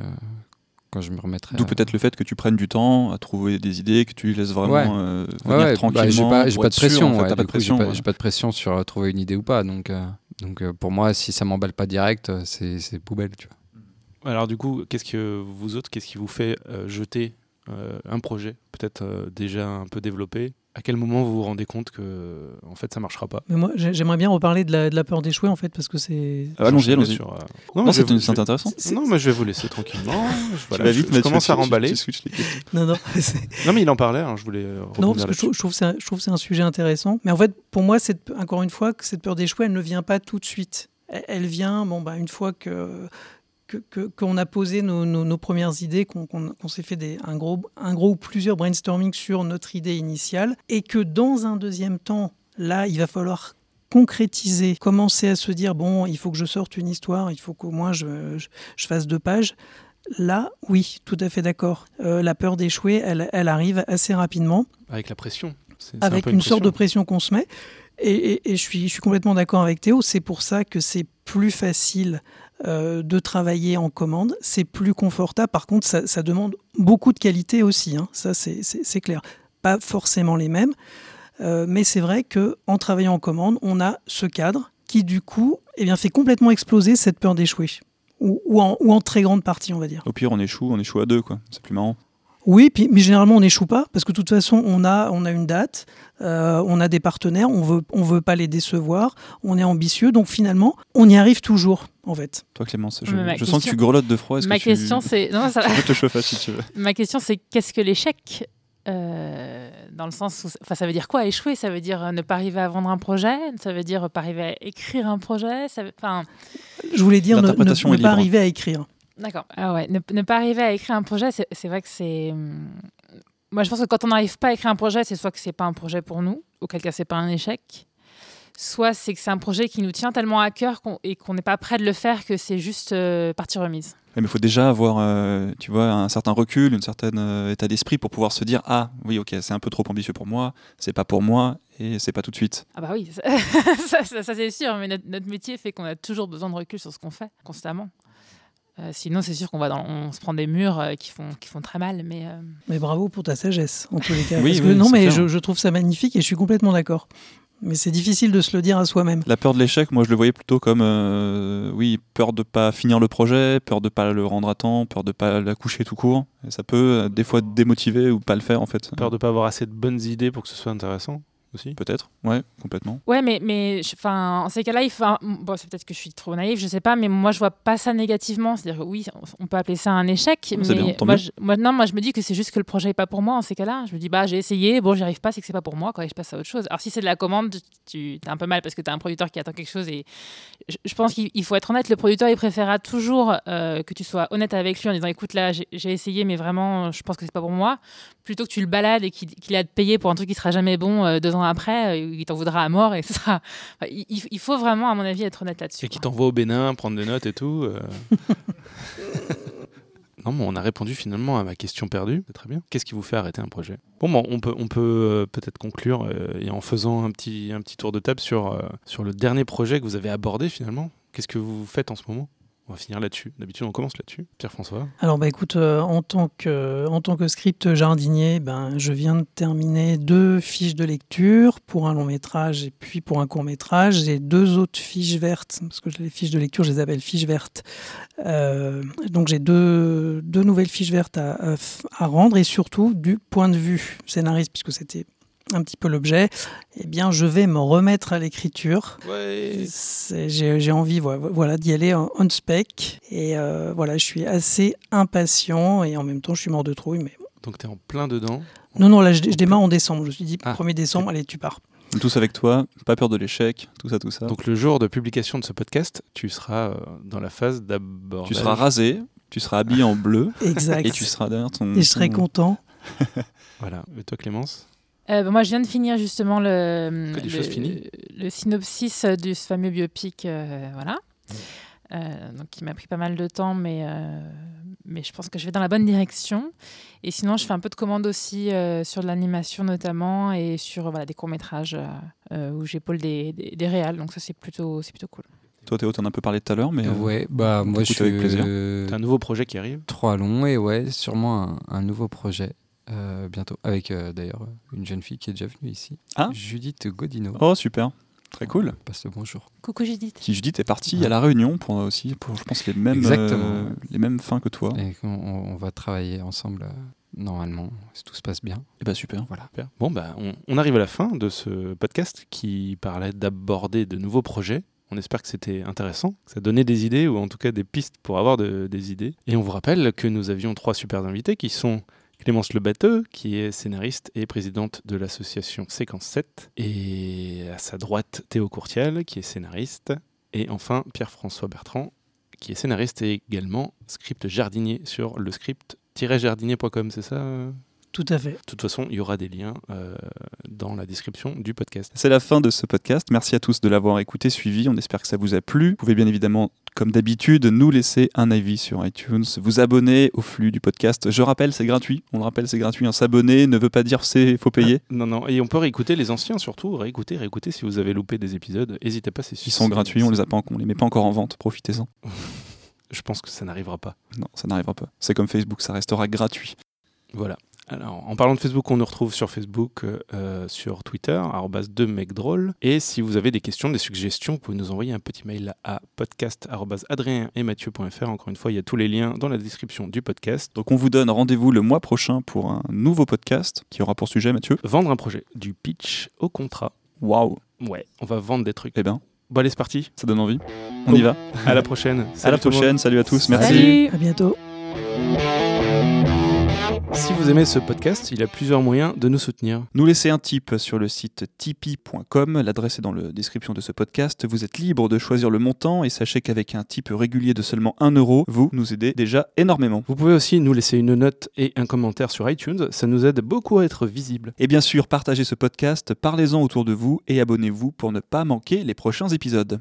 quand je me remettrai. D'où à- peut-être le fait que tu prennes du temps à trouver des idées, que tu laisses vraiment Ouais. euh, venir ouais, tranquillement. j'ai pas, j'ai de pression. en fait, pas de coup, j'ai pression. pas, j'ai pas de pression sur trouver une idée ou pas. Donc, donc euh, pour moi, si ça m'emballe pas direct, euh, c'est poubelle, tu vois. Alors du coup, qu'est-ce que vous autres, qu'est-ce qui vous fait euh, jeter un projet, peut-être déjà un peu développé, à quel moment vous vous rendez compte que en fait ça marchera pas? Mais moi, j'ai- j'aimerais bien reparler de la, de la peur d'échouer, en fait, parce que c'est. Ah, allons-y, allons-y. Sur, euh, Non, mais c'est je vous- c'est intéressant. Non, moi je vais vous laisser tranquillement. Je, voilà, je- vite, je, mais tu- commence à remballer. Non, non, c'est- Non, mais il en parlait, hein, je voulais. non parce que je trouve, je trouve que c'est un- je trouve que c'est un sujet intéressant. Mais en fait, pour moi, cette, encore une fois, que cette peur d'échouer, elle ne vient pas tout de suite. Elle, elle vient, bon, bah, une fois que que- que- qu'on a posé nos, nos- nos premières idées, qu'on qu'on- qu'on s'est fait des, un, gros, un gros ou plusieurs brainstorming sur notre idée initiale, et que dans un deuxième temps, là, il va falloir concrétiser, commencer à se dire, bon, il faut que je sorte une histoire, il faut qu'au moins je, je- je fasse deux pages. Là, oui, tout à fait d'accord. Euh, la peur d'échouer, elle, elle arrive assez rapidement Avec la pression. Un avec peu une, sorte de pression. pression qu'on se met. Et, et- et je, suis, je suis complètement d'accord avec Théo. C'est pour ça que c'est plus facile euh, de travailler en commande. C'est plus confortable. Par contre, ça, demande beaucoup de qualité aussi. hein. Ça, c'est- clair. Pas forcément les mêmes. Euh, mais c'est vrai qu'en travaillant en commande, on a ce cadre qui, du coup, eh bien, fait complètement exploser cette peur d'échouer. Ou, ou en, ou en très grande partie, on va dire. Au pire, on échoue, on échoue à deux, quoi. C'est plus marrant. Oui, puis, mais généralement on n'échoue pas parce que de toute façon on a, on a une date, euh, on a des partenaires, on veut, on veut pas les décevoir, on est ambitieux, donc finalement on y arrive toujours en fait. Toi, Clémence, je, sens que tu grelottes de froid. Ma que tu- question, c'est. Non, ça va. Je te chauffer si tu veux. Ma question, c'est qu'est-ce que l'échec Euh, Dans le sens où. Enfin, ça veut dire quoi échouer? Ça veut dire euh, ne pas arriver à vendre un projet? Ça veut dire pas arriver à écrire un projet? Ça veut... Enfin, Je voulais dire ne, ne- ne pas arriver à écrire. D'accord. Ah ouais, ne, ne pas arriver à écrire un projet, c'est vrai que c'est. hum, Moi, je pense que quand on n'arrive pas à écrire un projet, c'est soit que c'est pas un projet pour nous, auquel cas c'est pas un échec, soit c'est que c'est un projet qui nous tient tellement à cœur et qu'on n'est pas prêt de le faire que c'est juste euh, partie remise. Mais il faut déjà avoir, euh, tu vois, un certain recul, une certaine euh, état d'esprit pour pouvoir se dire ah oui ok c'est un peu trop ambitieux pour moi, c'est pas pour moi et c'est pas tout de suite. Ah bah oui, ça, ça- ça- ça, c'est sûr, mais notre, notre métier fait qu'on a toujours besoin de recul sur ce qu'on fait, constamment. Euh, sinon, c'est sûr qu'on va dans, on se prend des murs euh, qui, font, qui font très mal, mais euh, Mais bravo pour ta sagesse en tous les cas. Oui, Parce que, oui, non mais je, je trouve ça magnifique et je suis complètement d'accord. Mais c'est difficile de se le dire à soi-même. La peur de l'échec, moi je le voyais plutôt comme euh, oui peur de pas finir le projet, peur de pas le rendre à temps, peur de pas l'accoucher tout court. Et ça peut euh, des fois démotiver ou pas le faire en fait. Peur de pas avoir assez de bonnes idées pour que ce soit intéressant aussi. Peut-être, ouais, complètement. ouais, mais, mais en ces cas-là, il Bon, c'est peut-être que je suis trop naïve, je sais pas, mais moi, je vois pas ça négativement. C'est-à-dire que oui, on peut appeler ça un échec, mais bien, moi, je, moi, non, moi, je me dis que c'est juste que le projet est pas pour moi. En ces cas-là, je me dis bah, j'ai essayé, bon, j'y arrive pas, c'est que c'est pas pour moi, quoi, et je passe à autre chose. Alors si c'est de la commande, tu as un peu mal parce que tu as un producteur qui attend quelque chose et je, je pense qu'il il faut être honnête. Le producteur, il préférera toujours euh, que tu sois honnête avec lui en disant écoute, là, j'ai j'ai essayé, mais vraiment, je pense que c'est pas pour moi, plutôt que tu le balades et qu'il ait à te payer pour un truc qui sera jamais bon euh, deux ans après, euh, il t'en voudra à mort et ce sera. enfin, il, faut vraiment, à mon avis, être honnête là-dessus. Et qui t'envoie au Bénin, prendre des notes et tout. euh. non, mais on a répondu finalement à ma question perdue. C'est très bien. Qu'est-ce qui vous fait arrêter un projet? Bon, bon, on peut, on peut peut-être conclure euh, et en faisant un petit, un petit tour de table sur, euh, sur le dernier projet que vous avez abordé finalement. Qu'est-ce que vous faites en ce moment? On va finir là-dessus. D'habitude, on commence là-dessus. Pierre-François. Alors bah écoute, euh, en, tant que, en tant que script jardinier, ben, je viens de terminer deux fiches de lecture pour un long métrage et puis pour un court métrage. J'ai deux autres fiches vertes, parce que les fiches de lecture, je les appelle fiches vertes. Euh, donc j'ai deux, nouvelles fiches vertes à rendre et surtout du point de vue scénariste, puisque c'était un petit peu l'objet. Eh bien, je vais me remettre à l'écriture. Ouais. J'ai envie voilà, d'y aller en on spec. Et euh, voilà, je suis assez impatient et en même temps, je suis mort de trouille. Mais... Donc, tu es en plein dedans. Non, non, là, je, je démarre en décembre. Je me suis dit, Ah. 1er décembre, allez, tu pars. Tous avec toi, pas peur de l'échec, tout ça, tout ça. Donc, le jour de publication de ce podcast, tu seras euh, dans la phase d'abord. tu seras rasé, tu seras habillé en bleu Exact. et tu seras derrière ton. Et je serai ton- content. Voilà. Et toi, Clémence? Euh, bah, moi, je viens de finir justement le, Que des le, choses finies. le synopsis du fameux biopic, euh, voilà. Euh, donc, qui m'a pris pas mal de temps, mais, euh, mais je pense que je vais dans la bonne direction. Et sinon, je fais un peu de commandes aussi euh, sur de l'animation notamment et sur voilà, des courts-métrages euh, euh, où j'épaule des, des, des réals. Donc, ça, c'est plutôt, c'est plutôt cool. Toi, Théo, t'en as un peu parlé tout à l'heure, mais. euh, Ouais, bah moi je suis avec plaisir. euh, T'as un nouveau projet qui arrive trois longs et ouais, sûrement un, un nouveau projet euh, bientôt avec euh, d'ailleurs une jeune fille qui est déjà venue ici, Ah. Judith Godino. Oh, super. Très cool. Passe le bonjour. Coucou Judith. Qui Judith est partie à la Réunion pour aussi, pour je pense les mêmes, Exactement. euh, les mêmes fins que toi. Et on, on va travailler ensemble euh, normalement, si tout se passe bien. Et bah super. Voilà. Super. Bon, bah, on, on arrive à la fin de ce podcast qui parlait d'aborder de nouveaux projets. On espère que c'était intéressant, que ça donnait des idées ou en tout cas des pistes pour avoir de- des idées. Et on vous rappelle que nous avions trois super invités qui sont Clémence Lebatteux, qui est scénariste et présidente de l'association Séquence 7, et à sa droite Théo Courtial, qui est scénariste, et enfin Pierre-François Bertrand, qui est scénariste et également script jardinier sur le script-jardinier.com, c'est ça? Tout à fait. de toute façon, il y aura des liens euh, dans la description du podcast. C'est la fin de ce podcast. Merci à tous de l'avoir écouté, suivi. On espère que ça vous a plu. Vous pouvez bien évidemment, comme d'habitude, nous laisser un avis sur iTunes, vous abonner au flux du podcast. Je rappelle, c'est gratuit. On le rappelle, c'est gratuit. Un s'abonner ne veut pas dire c'est faut payer. Non, non, et on peut réécouter les anciens surtout, réécouter, réécouter si vous avez loupé des épisodes. N'hésitez pas, c'est Ils sont gratuits, on les a pas, on les met pas encore en vente. Profitez-en. Je pense que ça n'arrivera pas. Non, ça n'arrivera pas. C'est comme Facebook, ça restera gratuit. Voilà. Alors, en parlant de Facebook, on nous retrouve sur Facebook, euh, euh, sur Twitter, arrobas de mec drôle. Et si vous avez des questions, des suggestions, vous pouvez nous envoyer un petit mail à podcast arobase adrien et mathieu.fr. Encore une fois, il y a tous les liens dans la description du podcast. Donc on vous donne rendez-vous le mois prochain pour un nouveau podcast qui aura pour sujet, Mathieu. Vendre un projet, du pitch au contrat. Waouh. Ouais, on va vendre des trucs. Eh ben, Bon, allez, c'est parti. ça donne envie. On y va. À la prochaine. À la Salut le monde. prochaine. Salut à tous. Merci. Salut À bientôt. Si vous aimez ce podcast, il a plusieurs moyens de nous soutenir. Nous laisser un tip sur le site tipeee.com. L'adresse est dans la description de ce podcast. Vous êtes libre de choisir le montant et sachez qu'avec un tip régulier de seulement 1 euro, vous nous aidez déjà énormément. Vous pouvez aussi nous laisser une note et un commentaire sur iTunes, ça nous aide beaucoup à être visible. Et bien sûr, partagez ce podcast, parlez-en autour de vous et abonnez-vous pour ne pas manquer les prochains épisodes.